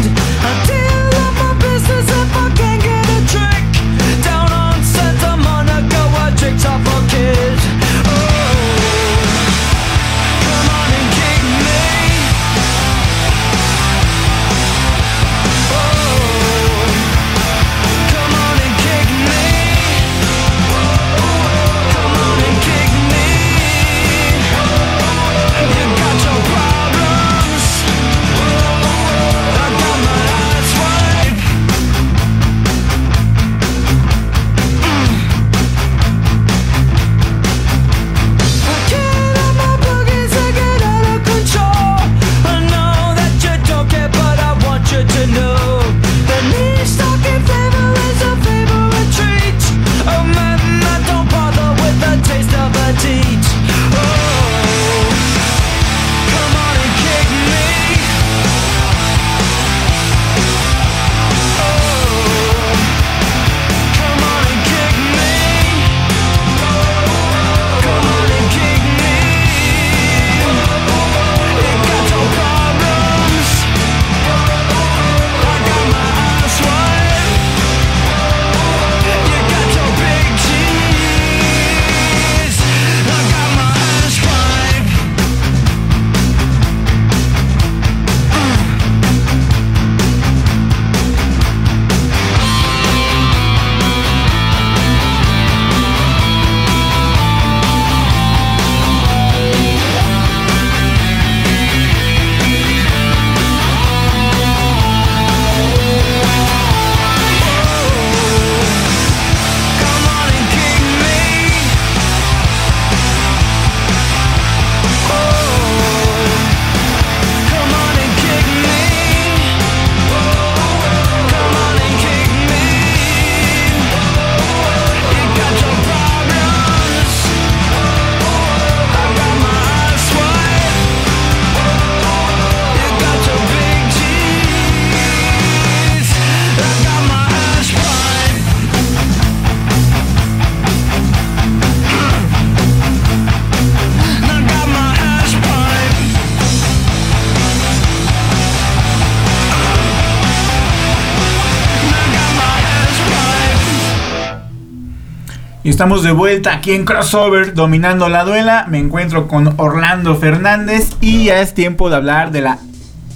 Estamos de vuelta aquí en Crossover, dominando la duela. Me encuentro con Orlando Fernández y ya es tiempo de hablar de la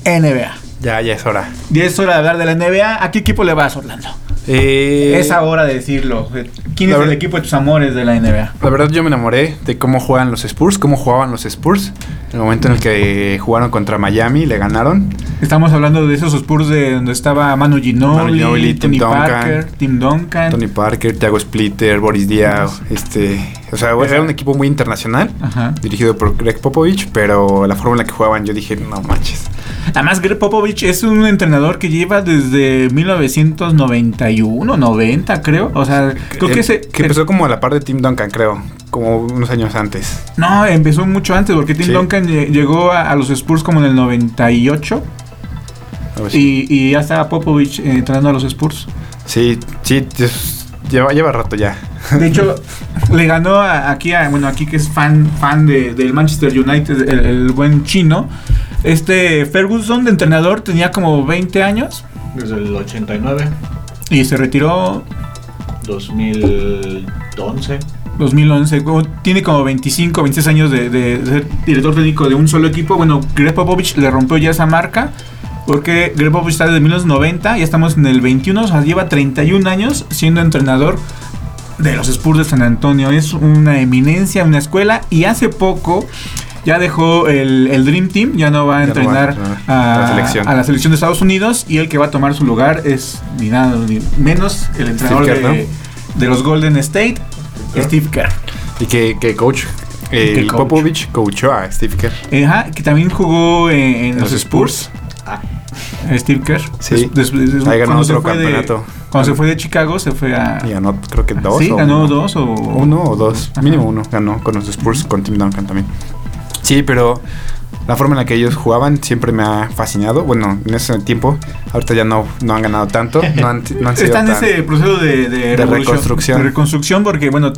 NBA. Ya, ya es hora. Y es hora de hablar de la NBA. ¿A qué equipo le vas, Orlando? Eh, Es hora de decirlo. ¿Quién es el equipo de tus amores de la NBA? La verdad yo me enamoré de cómo juegan los Spurs, cómo jugaban los Spurs. En el momento en el que jugaron contra Miami, le ganaron. Estamos hablando de esos Spurs de donde estaba Manu Ginobili, Manu Ginobili, Tim Tony Duncan. Parker, Tim Duncan. Tony Parker, Thiago Splitter, Boris Diaw, este, o sea, era un equipo muy internacional, Ajá. dirigido por Greg Popovich, pero la forma en la que jugaban yo dije, no manches. Además, Greg Popovich es un entrenador que lleva desde 1991, 90, creo. O sea, creo que Eh, ese. que empezó como a la par de Tim Duncan, creo. Como unos años antes. No, empezó mucho antes, porque Tim Sí. Duncan lle- llegó a, a los Spurs como en el 98. Algo así. Y, y ya estaba Popovich eh, entrenando a los Spurs. Sí, sí, lleva, lleva rato ya. De hecho, le ganó a- aquí a, bueno, aquí que es fan, fan de, del Manchester United, el, el buen chino. Este Ferguson de entrenador tenía como 20 años Desde el 89, y se retiró 2011. 2011. como- Tiene como 25, 26 años de, de ser director técnico de un solo equipo. Bueno, Greg Popovich le rompió ya esa marca. Porque Greg Popovich está desde 1990, ya estamos en el 21, o sea, lleva 31 años siendo entrenador de los Spurs de San Antonio. Es una eminencia, una escuela. Y hace poco ya dejó el, el Dream Team, ya no va a Ya no va a entrenar a, la selección. a la selección de Estados Unidos. Y el que va a tomar su lugar es ni nada ni menos el entrenador Kerr, de, de los Golden State, Steve Kerr. Y que, que coach. eh, coach. Popovich coachó a Steve Kerr. Ajá, que también jugó en, en los, Spurs. Steve Kerr. Sí. Des- des- des- Ahí ganó cuando se otro fue de- campeonato. cuando se fue de Chicago, se fue a. Y ganó, creo que dos. sí, o ganó uno. dos o. Uno o dos, Ajá. mínimo uno ganó con los Spurs, con Tim Duncan también. Sí, pero la forma en la que ellos jugaban siempre me ha fascinado. Bueno, en ese tiempo, ahorita ya no, no han ganado tanto, no han, no han sido Está en tan- ese proceso de, reconstrucción. de reconstrucción porque, bueno,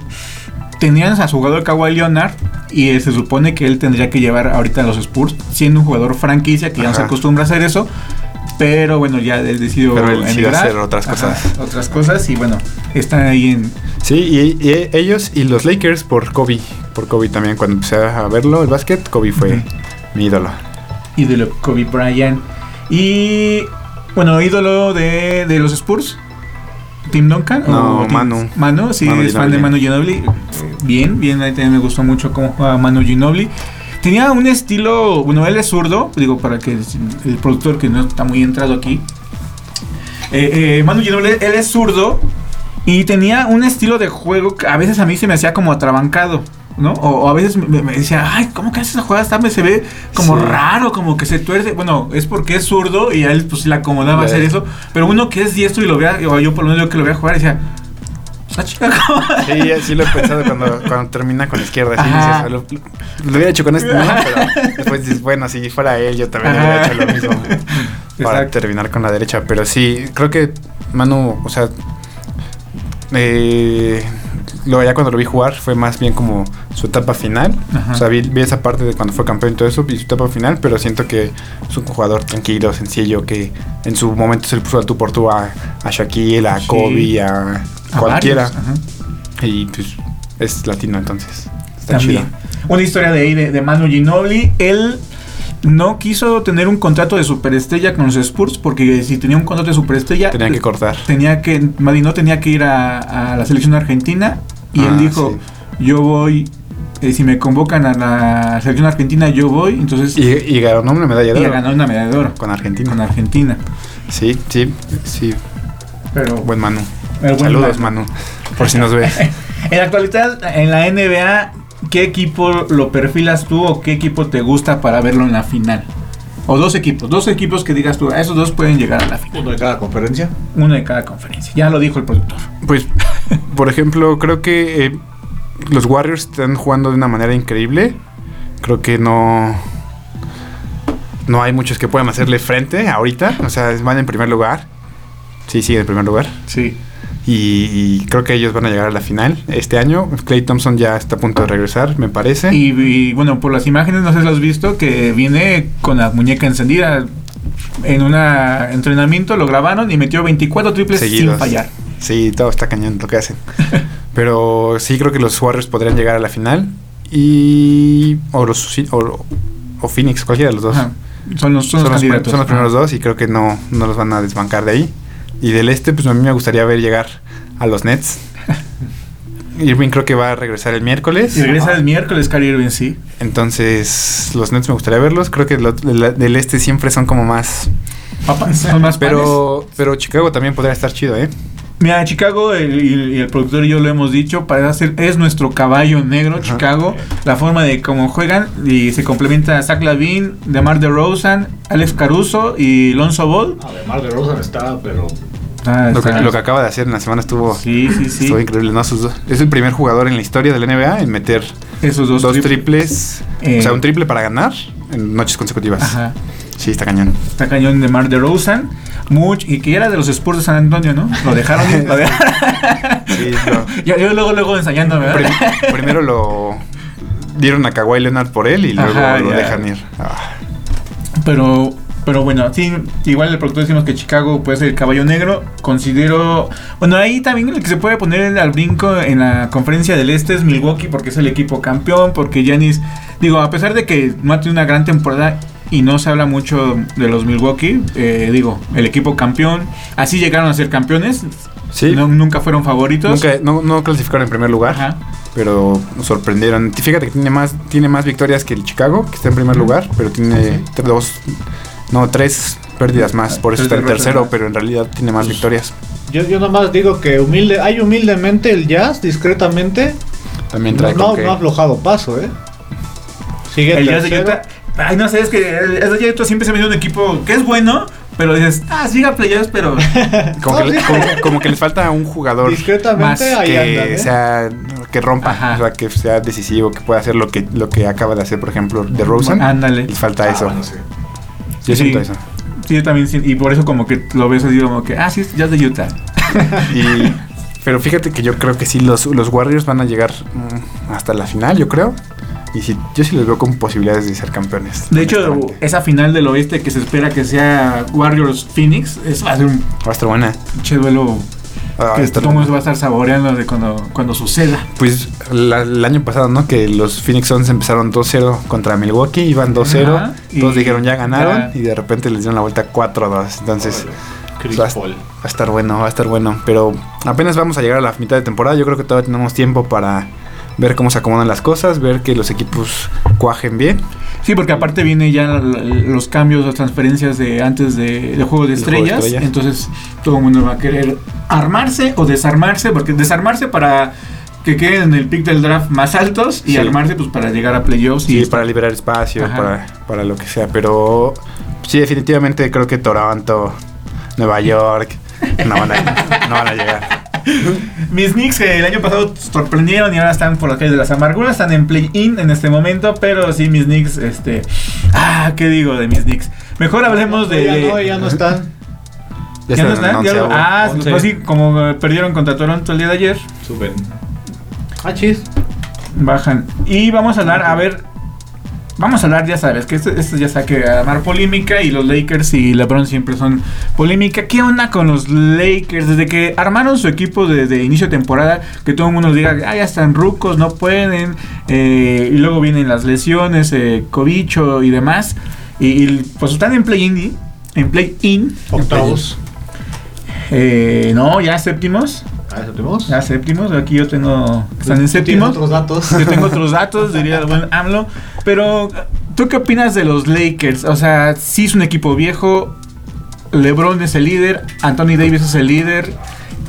tenían a su jugador Kawhi Leonard y eh, se supone que él tendría que llevar ahorita a los Spurs, siendo un jugador franquicia que ya no se acostumbra a hacer eso. Pero bueno, ya decidió Pero él emigrar. hacer otras cosas. otras cosas y bueno, está ahí en, Sí, y, y ellos y los Lakers por Kobe. Por Kobe también, cuando empecé a verlo, el básquet, Kobe fue mi ídolo. ídolo Kobe Bryant. Y bueno, ídolo de, de los Spurs. Tim Duncan No, o Tim- Manu. Manu, sí, Manu es fan de Manu Ginobili. Ginobili. Bien, bien, ahí también me gustó mucho cómo juega Manu Ginobili. Tenía un estilo, bueno, él es zurdo, digo para que el productor que no está muy entrado aquí. Eh, eh, Manu Ginobili, él es zurdo y tenía un estilo de juego que a veces a mí se me hacía como atrabancado, ¿no? O, o a veces me, me decía, ay, ¿cómo que hace esa jugada? Me se ve como Sí. raro, como que se tuerce. Bueno, es porque es zurdo y a él pues le acomodaba hacer eso. Pero uno que es diestro y lo vea, o yo por lo menos yo que lo vea jugar, decía, ah, chica, ¿cómo?" Sí, sí lo he pensado cuando, cuando termina con la izquierda. Dices, lo, lo hubiera hecho con este, ¿no? pero después dices, bueno, si fuera él, yo también hubiera Ajá. hecho lo mismo. Para Exacto. terminar con la derecha. Pero sí, creo que Manu, o sea, eh, luego ya cuando lo vi jugar fue más bien como su etapa final. Ajá. O sea, vi, vi esa parte de cuando fue campeón y todo eso, vi su etapa final, pero siento que es un jugador tranquilo, sencillo, que en su momento se le puso al tú por tú a, a Shaquille, a Sí. Kobe, a, A cualquiera. Y pues es latino entonces. Está También. chido. Una historia de ahí de, de Manu Ginobili. Él no quiso tener un contrato de superestrella con los Spurs porque si tenía un contrato de superestrella Tenían que cortar. tenía que Madi no tenía que ir a, a la selección argentina y él Ah, dijo yo voy eh, si me convocan a la selección argentina yo voy entonces Y, y ganó una medalla de y oro ganó una medalla de oro con Argentina. con Argentina Sí, sí, sí. pero Buen Manu. buen Saludos, Manu. Por si nos ves. en la actualidad en la NBA ¿qué equipo lo perfilas tú o qué equipo te gusta para verlo en la final? O dos equipos, dos equipos que digas tú, "Ah, esos dos pueden llegar a la final. Uno de cada conferencia. Uno de cada conferencia. Ya lo dijo el productor. Pues, por ejemplo, creo que eh, los Warriors están jugando de una manera increíble. Creo que no. No hay muchos que puedan hacerle frente ahorita. O sea, van en primer lugar. Sí, sí, en primer lugar. Sí. Y, y creo que ellos van a llegar a la final este año. Clay Thompson ya está a punto de regresar, me parece. Y, y, bueno, por las imágenes, no sé si lo has visto, que viene con la muñeca encendida. En un entrenamiento lo grabaron y metió 24 triples Seguidos. sin fallar. Sí, todo está cañón lo que hacen. Pero sí creo que los Warriors podrían llegar a la final. Y. O los. O, o Phoenix, cualquiera de los dos. Ajá. Son los, son Son, los los, candidatos. son los primeros dos y creo que no, no los van a desbancar de ahí. Y del este, pues a mí me gustaría ver llegar a los Nets. Irving creo que va a regresar el miércoles. Y regresa el miércoles, Kyrie Irving, sí. Entonces, los Nets me gustaría verlos. Creo que lo- del, del este siempre son como más. Papas, son más panes. Pero, pero Chicago también podría estar chido, ¿eh? Mira, Chicago, el, y- y el productor y yo lo hemos dicho, para hacer, es nuestro caballo negro, Chicago. La forma de cómo juegan y se complementa Zach Lavin, DeMar DeRozan, Alex Caruso y Lonzo Ball. Además de Rosa está, pero Ah, Lo que, está- lo que acaba de hacer en la semana estuvo, Sí, sí, sí. estuvo increíble. ¿no? Sus dos- es el primer jugador en la historia del NBA en meter Esos dos, dos, triples. triples. Eh, o sea, un triple para ganar en noches consecutivas. Ajá. Sí, está cañón. Está cañón de Mar de Rosen. Much, y que era de los Spurs de San Antonio, ¿no? Lo dejaron. lo dejaron. Sí, lo- yo, yo luego, luego ensayando, ¿verdad? prim- primero lo dieron a Kawhi Leonard por él y luego Ajá, lo ya. dejan ir. Ah, Pero, pero bueno, sí, igual el productor decimos que Chicago puede ser el caballo negro. Considero. Bueno, ahí también el que se puede poner al brinco en la conferencia del Este es Milwaukee, porque es el equipo campeón. Porque Giannis, digo, a pesar de que no ha tenido una gran temporada y no se habla mucho de los Milwaukee, eh, digo, el equipo campeón. Así llegaron a ser campeones. sí, No- nunca fueron favoritos. nunca, no, no clasificaron en primer lugar, Ajá. pero nos sorprendieron. Fíjate que tiene más, tiene más victorias que el Chicago, que está en primer lugar, pero tiene dos, no, tres pérdidas más. Por eso está en tercero, pero en realidad tiene más victorias. yo, yo nomás digo que humilde, hay humildemente el Jazz, discretamente, También no, trae no, con que- no ha aflojado paso, ¿eh? Sigue El Jazz de. Utah. Ay, no sé, es que el Utah siempre se ha venido un equipo que es bueno, pero dices, ah, siga playoffs, pero. como, que, como- pero- como que les falta un jugador Discretamente más ahí que andan, ¿eh? sea que rompa, Ajá. o sea, que sea decisivo, que pueda hacer lo que lo que acaba de hacer, por ejemplo, de Rosen. Ándale. Les falta Ah, eso. bueno, sí. Yo Sí. siento eso. Sí, yo también, sí, y por eso como que lo ves así como que, ah, sí, es Jazz de Utah. Y, pero fíjate que yo creo que sí, los, los Warriors van a llegar mm, hasta la final, yo creo. Y sí, yo sí los veo con posibilidades de ser campeones. De hecho, esa final del oeste que se espera que sea Warriors Phoenix, es, va a ser un va a estar buena. pinche duelo Ah, que todo mundo va a estar saboreando de cuando, cuando suceda. Pues la- el año pasado, ¿no? Que los Phoenix Suns empezaron 2-0 contra Milwaukee, iban 2-0. Ajá, y Todos dijeron ya ganaron y de repente les dieron la vuelta 4-2. Entonces Chris va, Paul. va a estar bueno, va a estar bueno. Pero apenas vamos a llegar a la mitad de temporada. Yo creo que todavía tenemos tiempo para ver cómo se acomodan las cosas, ver que los equipos cuajen bien. Sí, porque aparte viene ya los cambios, las transferencias de antes de, de Juego de El Juego de Estrellas. Estrellas. Entonces todo el mundo va a querer armarse o desarmarse, porque desarmarse para que queden en el pick del draft más altos y Sí. armarse pues para llegar a playoffs. Sí, y para liberar espacio, Ajá. para, para lo que sea. Pero sí, definitivamente creo que Toronto, Nueva York, no van a, no van a llegar. Mis Knicks que el año pasado sorprendieron y ahora están por las calles de las amarguras, están en play-in en este momento, pero sí, mis Knicks, este... Ah, ¿qué digo de mis Knicks? Mejor hablemos de... Ya no, ya no están. ¿Ya no están? Ya lo- onceavo. ah, Once. pues sí, como eh, perdieron contra Toronto el día de ayer, Suben. Ah, chis. bajan. Y vamos a hablar, a ver... Vamos a hablar, ya sabes, que esto, esto ya sabe que armar polémica y los Lakers y LeBron siempre son polémica. ¿Qué onda con los Lakers? Desde que armaron su equipo de, de inicio de temporada, que todo el mundo diga, ah, ya están rucos, no pueden. eh, y luego vienen las lesiones, eh, cobicho y demás. Y, y, pues están en play-in. En play-in. Octavos. Eh, no, ya séptimos. Ah, ¿eso tenemos? Ya séptimos. Aquí yo tengo. Están en ¿Tú tienes séptimos. otros datos? Yo tengo otros datos, diría el buen AMLO. Pero, ¿tú qué opinas de los Lakers? O sea, sí es un equipo viejo. LeBron es el líder. Anthony Davis es el líder.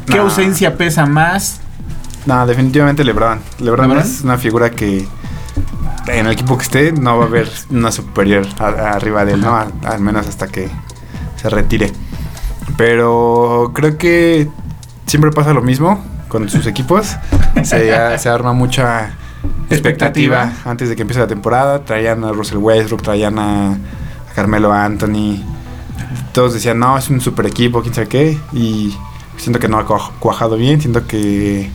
¿Qué ausencia pesa más? No, definitivamente LeBron. LeBron, ¿LeBron? es una figura que en el equipo que esté no va a haber una superior a- a- arriba de él, ¿no? Al, al menos hasta que se retire. Pero creo que siempre pasa lo mismo con sus equipos. Se, se arma mucha expectativa, Expectativa. antes de que empiece la temporada. Traían a Russell Westbrook, traían a, a Carmelo Anthony. Todos decían, no, es un super equipo, quién sabe qué. Y siento que no ha cuaj- cuajado bien. Siento que,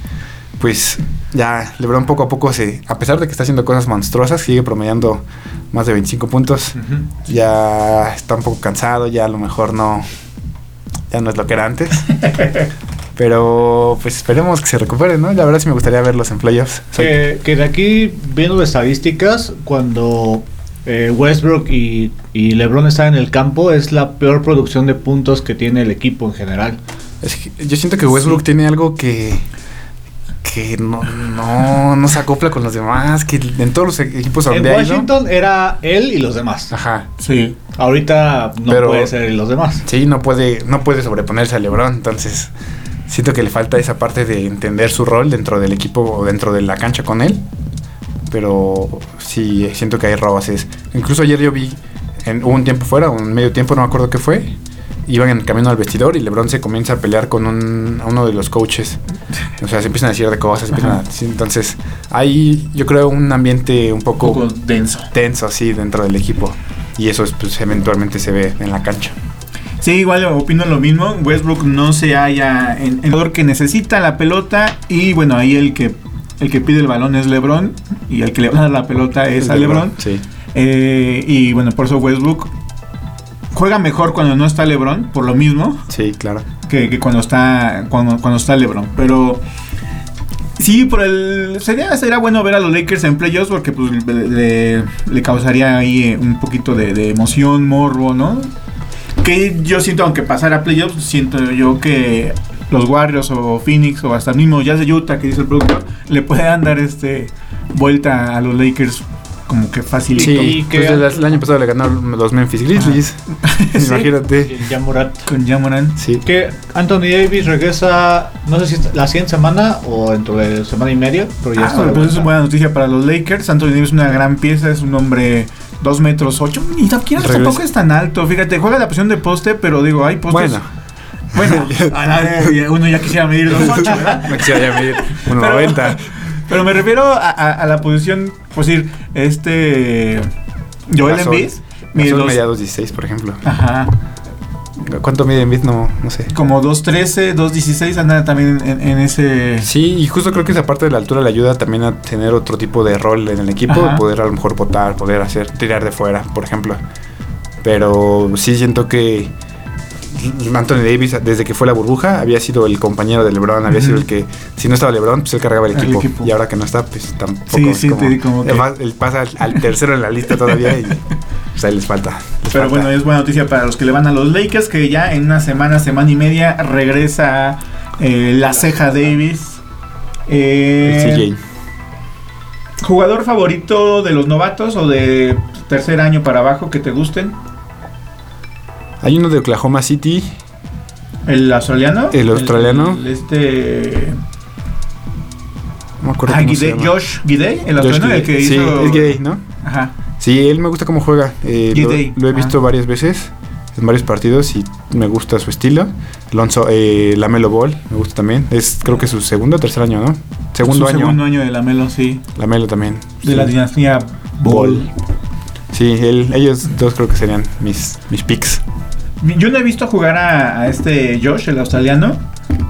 pues, ya LeBron poco a poco se. A pesar de que está haciendo cosas monstruosas, sigue promediando más de 25 puntos. Ya está un poco cansado, ya a lo mejor no. Ya no es lo que era antes. Pero, pues esperemos que se recupere, ¿no? La verdad sí me gustaría verlos en playoffs. Que, que de aquí, viendo estadísticas, cuando eh, Westbrook y, y LeBron están en el campo, es la peor producción de puntos que tiene el equipo en general. Es que yo siento que Westbrook tiene algo que que no, no, no se acopla con los demás, que en todos los equipos a En donde ha ido- Washington era él y los demás. Ajá. Sí. Ahorita no Pero- puede ser los demás. Sí, no puede, no puede sobreponerse a LeBron, entonces siento que le falta esa parte de entender su rol dentro del equipo o dentro de la cancha con él. Pero sí, siento que hay roces. Incluso ayer yo vi, en, hubo un tiempo fuera, un medio tiempo, no me acuerdo qué fue. Iban en camino al vestidor y LeBron se comienza a pelear con un, uno de los coaches. O sea, se empiezan a decir de cosas. a- entonces, hay, yo creo, un ambiente un Un poco, poco denso. tenso así dentro del equipo. Y eso pues, eventualmente se ve en la cancha. Sí, igual opino lo mismo. Westbrook no se halla en el jugador que necesita la pelota y bueno, ahí el que el que pide el balón es LeBron y el que le va a dar la pelota es a LeBron. Sí. Eh, y bueno, por eso Westbrook juega mejor cuando no está LeBron, por lo mismo Sí, claro. que, que cuando está cuando, cuando está LeBron, pero sí por el sería sería bueno ver a los Lakers en playoffs porque pues le, le- causaría ahí un poquito de, de emoción, morbo, ¿no? Que yo siento aunque pasara playoffs siento yo que los Warriors o Phoenix o hasta el mismo Jazz de Utah que dice el productor le puedan dar este vuelta a los Lakers como que facilito. Sí, que- pues el, el año pasado le ganaron los Memphis Grizzlies. Sí. Imagínate. Con Jamoran. Sí. Que Anthony Davis regresa, no sé si la siguiente semana o dentro de semana y media, pero ya Ah, está. pues es buena noticia para los Lakers. Anthony Davis es una gran pieza, es un hombre 2 metros 8. Y tampoco, Regresa. tampoco es tan alto. Fíjate, juega la posición de poste, pero digo, hay postes. Bueno, bueno a la uno ya quisiera medir los 8, ¿verdad? no quisiera medir 1.90. Pero me refiero a, a- a la posición, pues decir, este. Joel. Embiid. mide Gasol dos- medía 2.16, por ejemplo. Ajá. ¿Cuánto mide Embiid? No, no sé. Como 2.13, 2.16, anda también en, en ese. Sí, y justo creo que esa parte de la altura le ayuda también a tener otro tipo de rol en el equipo, Ajá. poder a lo mejor botar, poder hacer tirar de fuera, por ejemplo. Pero sí siento que Anthony Davis, desde que fue la burbuja, había sido el compañero de LeBron, había sido el que, si no estaba LeBron, pues él cargaba el El equipo. Y ahora que no está, pues tampoco. Sí, es sí, te di como que- él pasa al, al tercero en la lista todavía y pues ahí les falta. les Pero falta. bueno, es buena noticia para los que le van a los Lakers, que ya en una semana, semana y media regresa eh, la ceja Davis. Eh, El CJ. ¿Jugador favorito de los novatos o de tercer año para abajo que te gusten? Hay uno de Oklahoma City, ¿El australiano? El australiano. El, este... no me acuerdo Ah, cómo se Gidey- llama. Josh Gidey, el australiano, el que. Sí, hizo... es Gidey, ¿no? Ajá. Sí, él me gusta cómo juega. eh, lo, he visto ajá. varias veces en varios partidos y me gusta su estilo. Alonso, eh, Lamelo Ball, me gusta también. Es creo que su segundo o tercer año, ¿no? Segundo Su año. segundo año de la Melo, sí. Lamelo también. De Sí. la dinastía Ball. Sí, él- ellos dos creo que serían mis, mis picks. Yo no he visto jugar a, a este Josh, el australiano,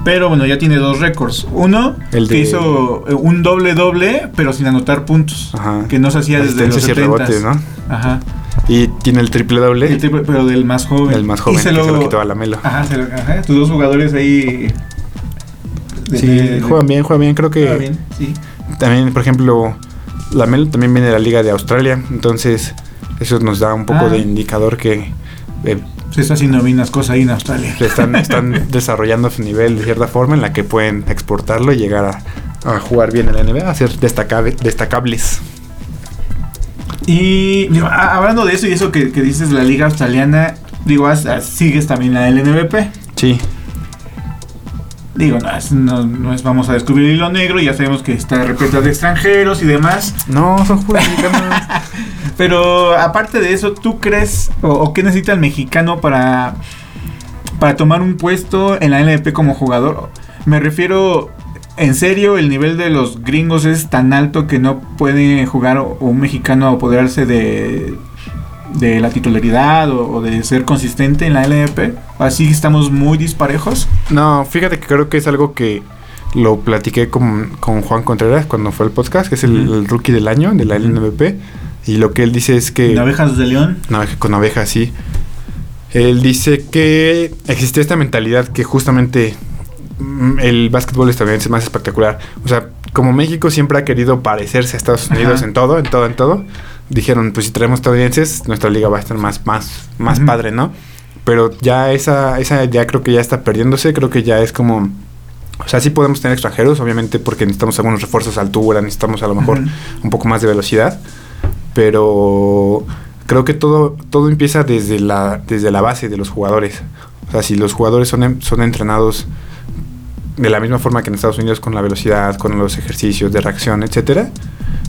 pero bueno, ya tiene dos récords. Uno, El que hizo eh, un doble doble, pero sin anotar puntos. Ajá. Que no se hacía desde los Asistencias y 70 rebotes, ¿no? Ajá. Y tiene el triple doble. El triple, pero del más joven. El más joven Y se que lo, se lo quitó a Lamelo. Ajá, se lo- ajá, tus dos jugadores ahí. de- Sí, de- juegan bien, juegan bien. Creo que juegan bien, sí. también, por ejemplo, Lamelo también viene de la Liga de Australia. Entonces, eso nos da un poco Ah. de indicador que eh, Se está haciendo bien las cosas ahí en Australia. están, están desarrollando su nivel de cierta forma en la que pueden exportarlo y llegar a, a jugar bien en la NBA, a ser destacables. Y digo, a- hablando de eso y eso que, que dices la liga australiana, digo, sigues también la LNBP. Sí, Digo, no es, no, no es vamos a descubrir el hilo negro, ya sabemos que está repleta de extranjeros y demás. no, son mexicanos. Pero aparte de eso, ¿tú crees o, o qué necesita el mexicano para, para tomar un puesto en la LNP como jugador? Me refiero, en serio, el nivel de los gringos es tan alto que no puede jugar o- un mexicano a apoderarse de, de la titularidad o, o de ser consistente en la LNP. Así estamos muy disparejos. No, fíjate que creo que es algo que lo platiqué con, con Juan Contreras cuando fue el podcast, que es el, rookie del año de la LNVP. Y lo que él dice es que... En Abejas de León. Con abejas, sí. Él dice que existe esta mentalidad que justamente mm, el básquetbol estadounidense es más espectacular. O sea, como México siempre ha querido parecerse a Estados Unidos Ajá. en todo, en todo, en todo, dijeron, pues si traemos estadounidenses, nuestra liga va a estar más, más, más Ujú. padre, ¿no? Pero ya esa, esa idea creo que ya está perdiéndose, creo que ya es como... O sea, sí podemos tener extranjeros, obviamente, porque necesitamos algunos refuerzos a altura, necesitamos a lo mejor Ujú. un poco más de velocidad, pero creo que todo, todo empieza desde la, desde la base de los jugadores. O sea, si los jugadores son, son entrenados de la misma forma que en Estados Unidos con la velocidad, con los ejercicios de reacción, etcétera.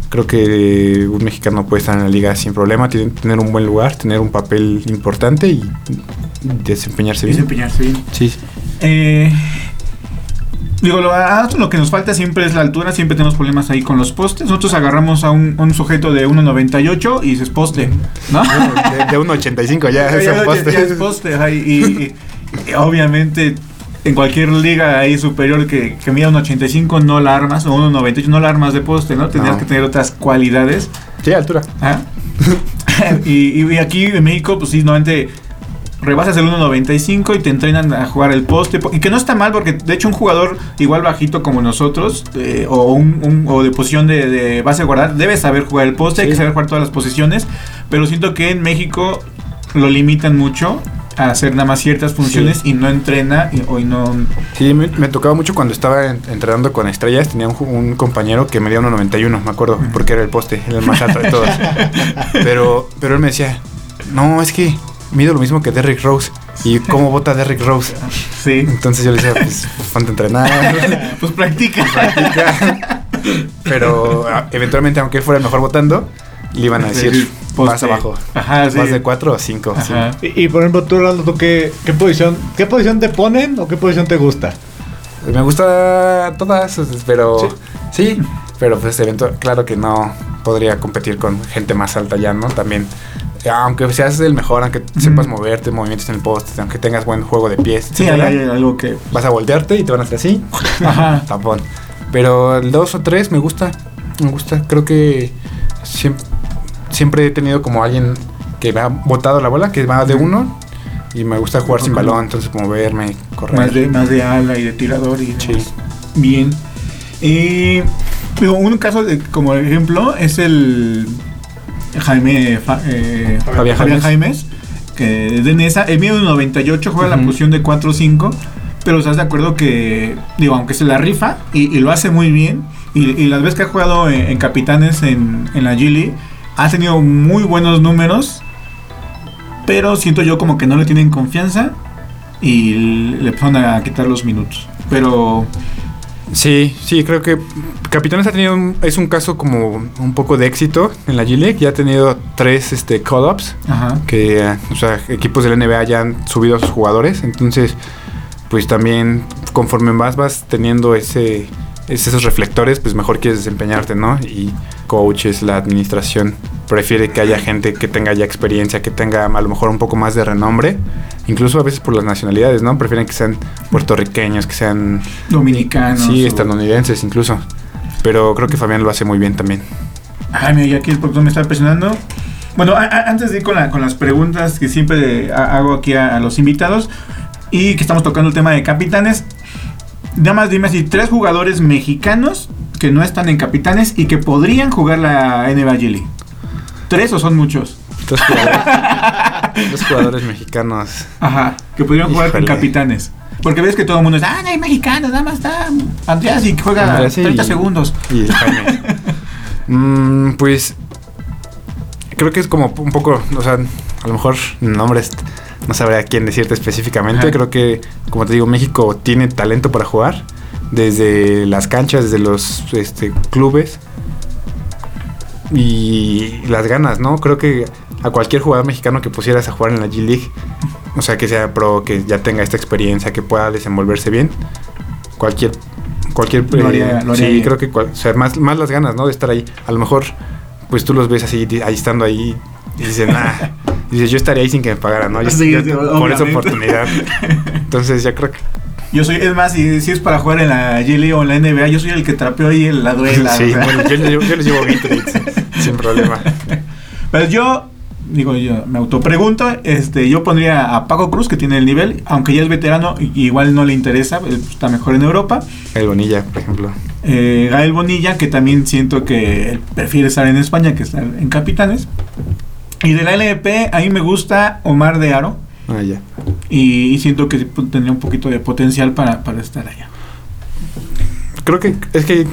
Creo que un mexicano puede estar en la liga sin problema, tiene- tener un buen lugar, tener un papel importante y desempeñarse bien. Desempeñarse bien. Sí, Eh, digo, lo, lo que nos falta siempre es la altura. Siempre tenemos problemas ahí con los postes. Nosotros agarramos a un, un sujeto de 1,98 y dices poste, ¿no? de, de 1.85 ya, Ya- es ya- poste. ya es poste, ajá, y, y- y obviamente en cualquier liga ahí superior que, que mida un 85 no la armas, o un 98 no la armas de poste, ¿no? Tendrías No. que tener otras cualidades. Sí, altura. Ajá. y, y aquí en México, pues sí, normalmente rebasas el 1.95 y te entrenan a jugar el poste. po- Y que no está mal, porque de hecho un jugador igual bajito como nosotros, eh, o, un, un- o de posición de, de base guardar, debe saber jugar el poste, hay que saber jugar todas las posiciones. Pero siento que en México lo limitan mucho a hacer nada más ciertas funciones y no entrena y, o y no... Sí, me, me tocaba mucho cuando estaba en- entrenando con estrellas. Tenía un, compañero que medía 1.91, me acuerdo, porque era el poste, era el más alto de todos. pero, pero él me decía, no, es que mido lo mismo que Derrick Rose. ¿Y cómo vota Derrick Rose? Sí. Entonces yo le decía, pues ponte a entrenar. Pues practica. pero ah, eventualmente, aunque él fuera el mejor votando, le iban a decir, Poste. más abajo. Ajá, sí. Más de 4 o 5. Ajá. Y, y, por ejemplo, tú, Rolando, ¿tú qué, qué posición qué posición te ponen o qué posición te gusta? Me gusta todas, pero sí, pero pues evento, claro que no podría competir con gente más alta ya, ¿no? También, aunque seas el mejor, aunque sepas moverte, movimientos en el poste, aunque tengas buen juego de pies, Sí, hay, algo que... vas a voltearte y te van a hacer así, Ajá. tapón. Pero el 2 o 3 me gusta, me gusta, creo que siempre, siempre he tenido como alguien que me ha botado la bola, que va de uno. Y me gusta jugar sin balón, entonces moverme, correr. Más de, más de ala y de tirador y Sí. demás. Bien. Y digo, un caso de, como ejemplo es el Jaime Fa- eh, Fabián Fabián Jaimes. Que es de Nesa, el mide un 98, juega la Ujú. posición de 4-5, pero estás de acuerdo que, digo, aunque se la rifa y, y lo hace muy bien, y, y las veces que ha jugado en, en Capitanes en, en la G League, ha tenido muy buenos números, pero siento yo como que no le tienen confianza y le empezaron a quitar los minutos. Pero Sí, sí, creo que Capitanes ha tenido un, es un caso como un poco de éxito en la G-League. Ya ha tenido tres este, call-ups que, o sea, equipos de la NBA ya han subido a sus jugadores. Entonces, pues también conforme más vas teniendo ese, es- esos reflectores, pues mejor quieres desempeñarte, ¿no? Y coaches, la administración prefiere que haya gente que tenga ya experiencia, que tenga a lo mejor un poco más de renombre, incluso a veces por las nacionalidades, ¿no? Prefieren que sean puertorriqueños, que sean Dominicanos. Sí, o- estadounidenses incluso. Pero creo que Fabián lo hace muy bien también. Ay, mira, ya aquí el productor me está presionando. Bueno, antes de ir con, la- con las preguntas que siempre ha- hago aquí a, a los invitados y que estamos tocando el tema de capitanes, nada más dime si tres jugadores mexicanos que no están en capitanes y que podrían jugar la NBA G League. ¿Tres o son muchos? Dos jugadores, dos jugadores mexicanos. Ajá, que podrían jugar con capitanes. Porque ves que todo el mundo es, ah, no hay mexicanos, nada más está Andreas y juega Andreas y- 30 segundos. Y Jaime. Mm, pues creo que es como un poco, o sea, a lo mejor nombres no sabría quién decirte específicamente. Ajá. Creo que, como te digo, México tiene talento para jugar. Desde las canchas, desde los este, clubes. Y las ganas, ¿no? Creo que a cualquier jugador mexicano que pusieras a jugar en la G League, o sea, que sea pro, que ya tenga esta experiencia, que pueda desenvolverse bien, cualquier cualquier Lo haría- lo haría sí, bien. creo que cual- o sea, más, más las ganas, ¿no? De estar ahí. A lo mejor, pues tú los ves así, ahí estando ahí, y dicen, ah, dices, yo estaría ahí sin que me pagaran, ¿no? Yo, Sí, yo- sí, por esa oportunidad. Entonces, ya creo que. Yo soy, es más, si, si es para jugar en la G o en la NBA, yo soy el que trapeó ahí en la duela. sí, o sea. bueno, yo, les llevo- yo les llevo Gatorade sin problema. Pero yo, digo, yo me autopregunto, este, yo pondría a Paco Cruz, que tiene el nivel, aunque ya es veterano, igual no le interesa, está mejor en Europa. El Bonilla, por ejemplo. Eh, Gael Bonilla, que también siento que prefiere estar en España que estar en Capitanes. Y de la LVP, a mí me gusta Omar de Aro. Ah, ya. Y, y siento que tendría un poquito de potencial para, para estar allá. Creo que es que,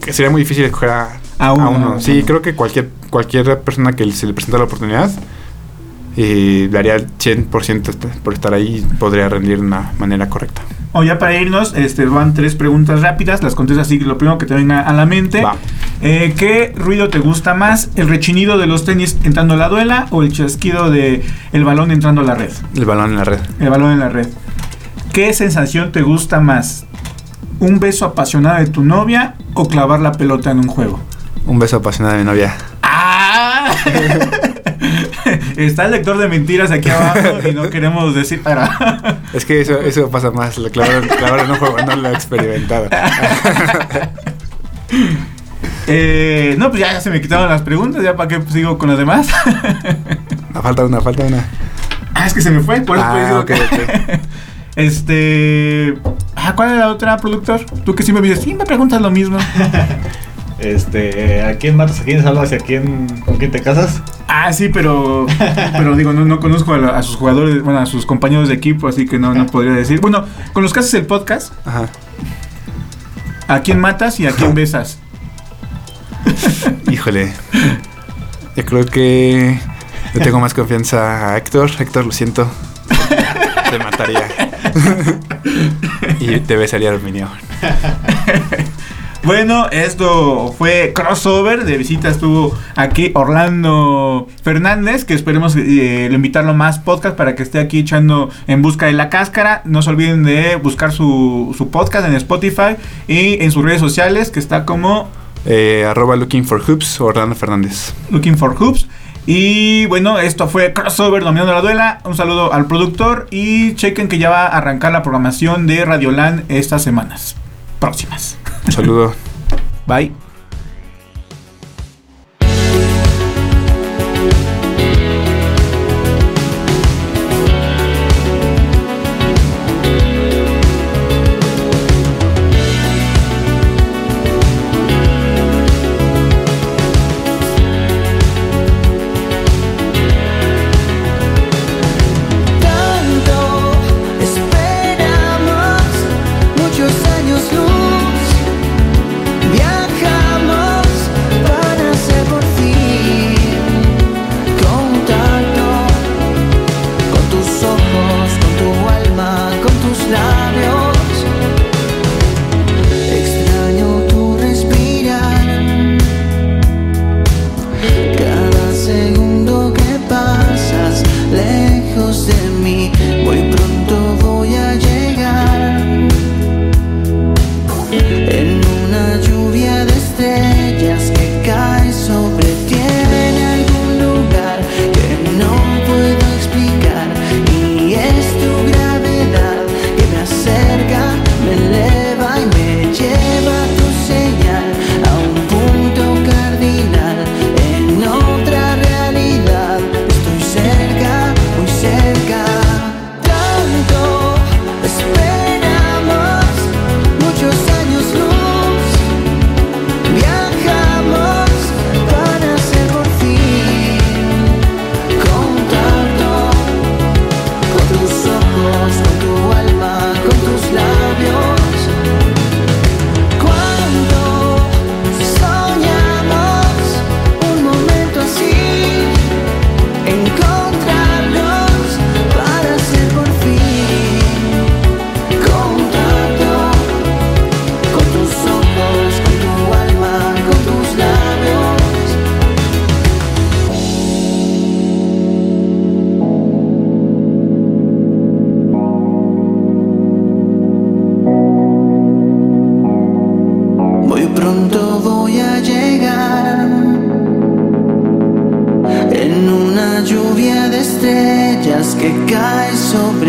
que sería muy difícil escoger a, A a uno, uno. Sí, uno. creo que cualquier cualquier persona que se le presenta la oportunidad y daría el 100% est- por estar ahí y podría rendir de una manera correcta. O ya para irnos, este, van tres preguntas rápidas, las contestas así lo primero que te venga a la mente. Va. Eh, ¿Qué ruido te gusta más? ¿El rechinido de los tenis entrando a la duela o el chasquido de el balón entrando a la red? El balón en la red. El balón en la red. ¿Qué sensación te gusta más? ¿Un beso apasionado de tu novia o clavar la pelota en un juego? Un beso apasionado de mi novia. ¡Ah! Está el lector de mentiras aquí abajo y no queremos decir. Ahora. Es que eso, eso pasa más. Lo clavar, clavar en un juego no lo he experimentado. Eh, no, pues ya, ya se me quitaron las preguntas, ya para qué sigo con las demás. Ah, falta una, falta una. ah, es que se me fue, por eso Ah, digo ok, que- ok. Este. Ah, ¿cuál era la otra, productor? Tú que siempre me dices, sí, me preguntas lo mismo. Este, ¿a quién matas? ¿A quién salvas? ¿Y a quién, con quién te casas? Ah, sí, pero. Pero digo, no, no conozco a, la- a sus jugadores, bueno, a sus compañeros de equipo, así que no, no podría decir. Bueno, con los que haces el podcast, Ajá. ¿a quién matas y a quién besas? Híjole. Yo creo que le tengo más confianza a Héctor. Héctor, lo siento. Te mataría. y te besaría el opinión. Bueno, esto fue crossover. De visita estuvo aquí Orlando Fernández, que esperemos eh, invitarlo a más podcast para que esté aquí echando en busca de la cáscara. No se olviden de buscar su, su podcast en Spotify y en sus redes sociales, que está como Eh, arroba looking for hoops Orlando Fernández. Looking for Hoops. Y bueno, esto fue Crossover Dominando la Duela. Un saludo al productor y chequen que ya va a arrancar la programación de Radioland estas semanas próximas. Un saludo. Bye.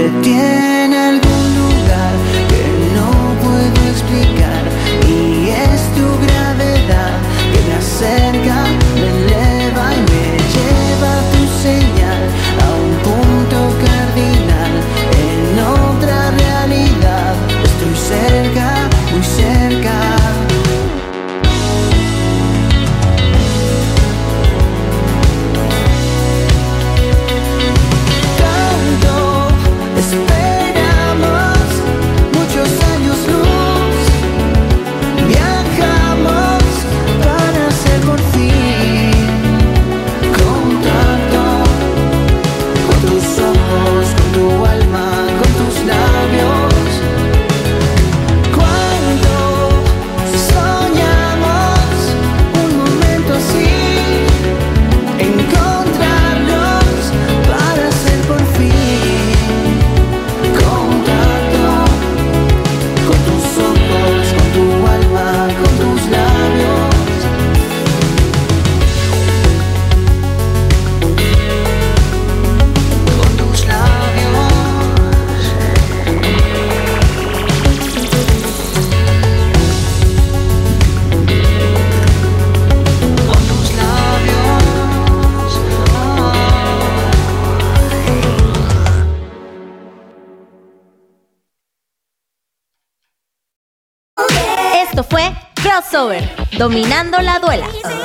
Sobre dominando la duela.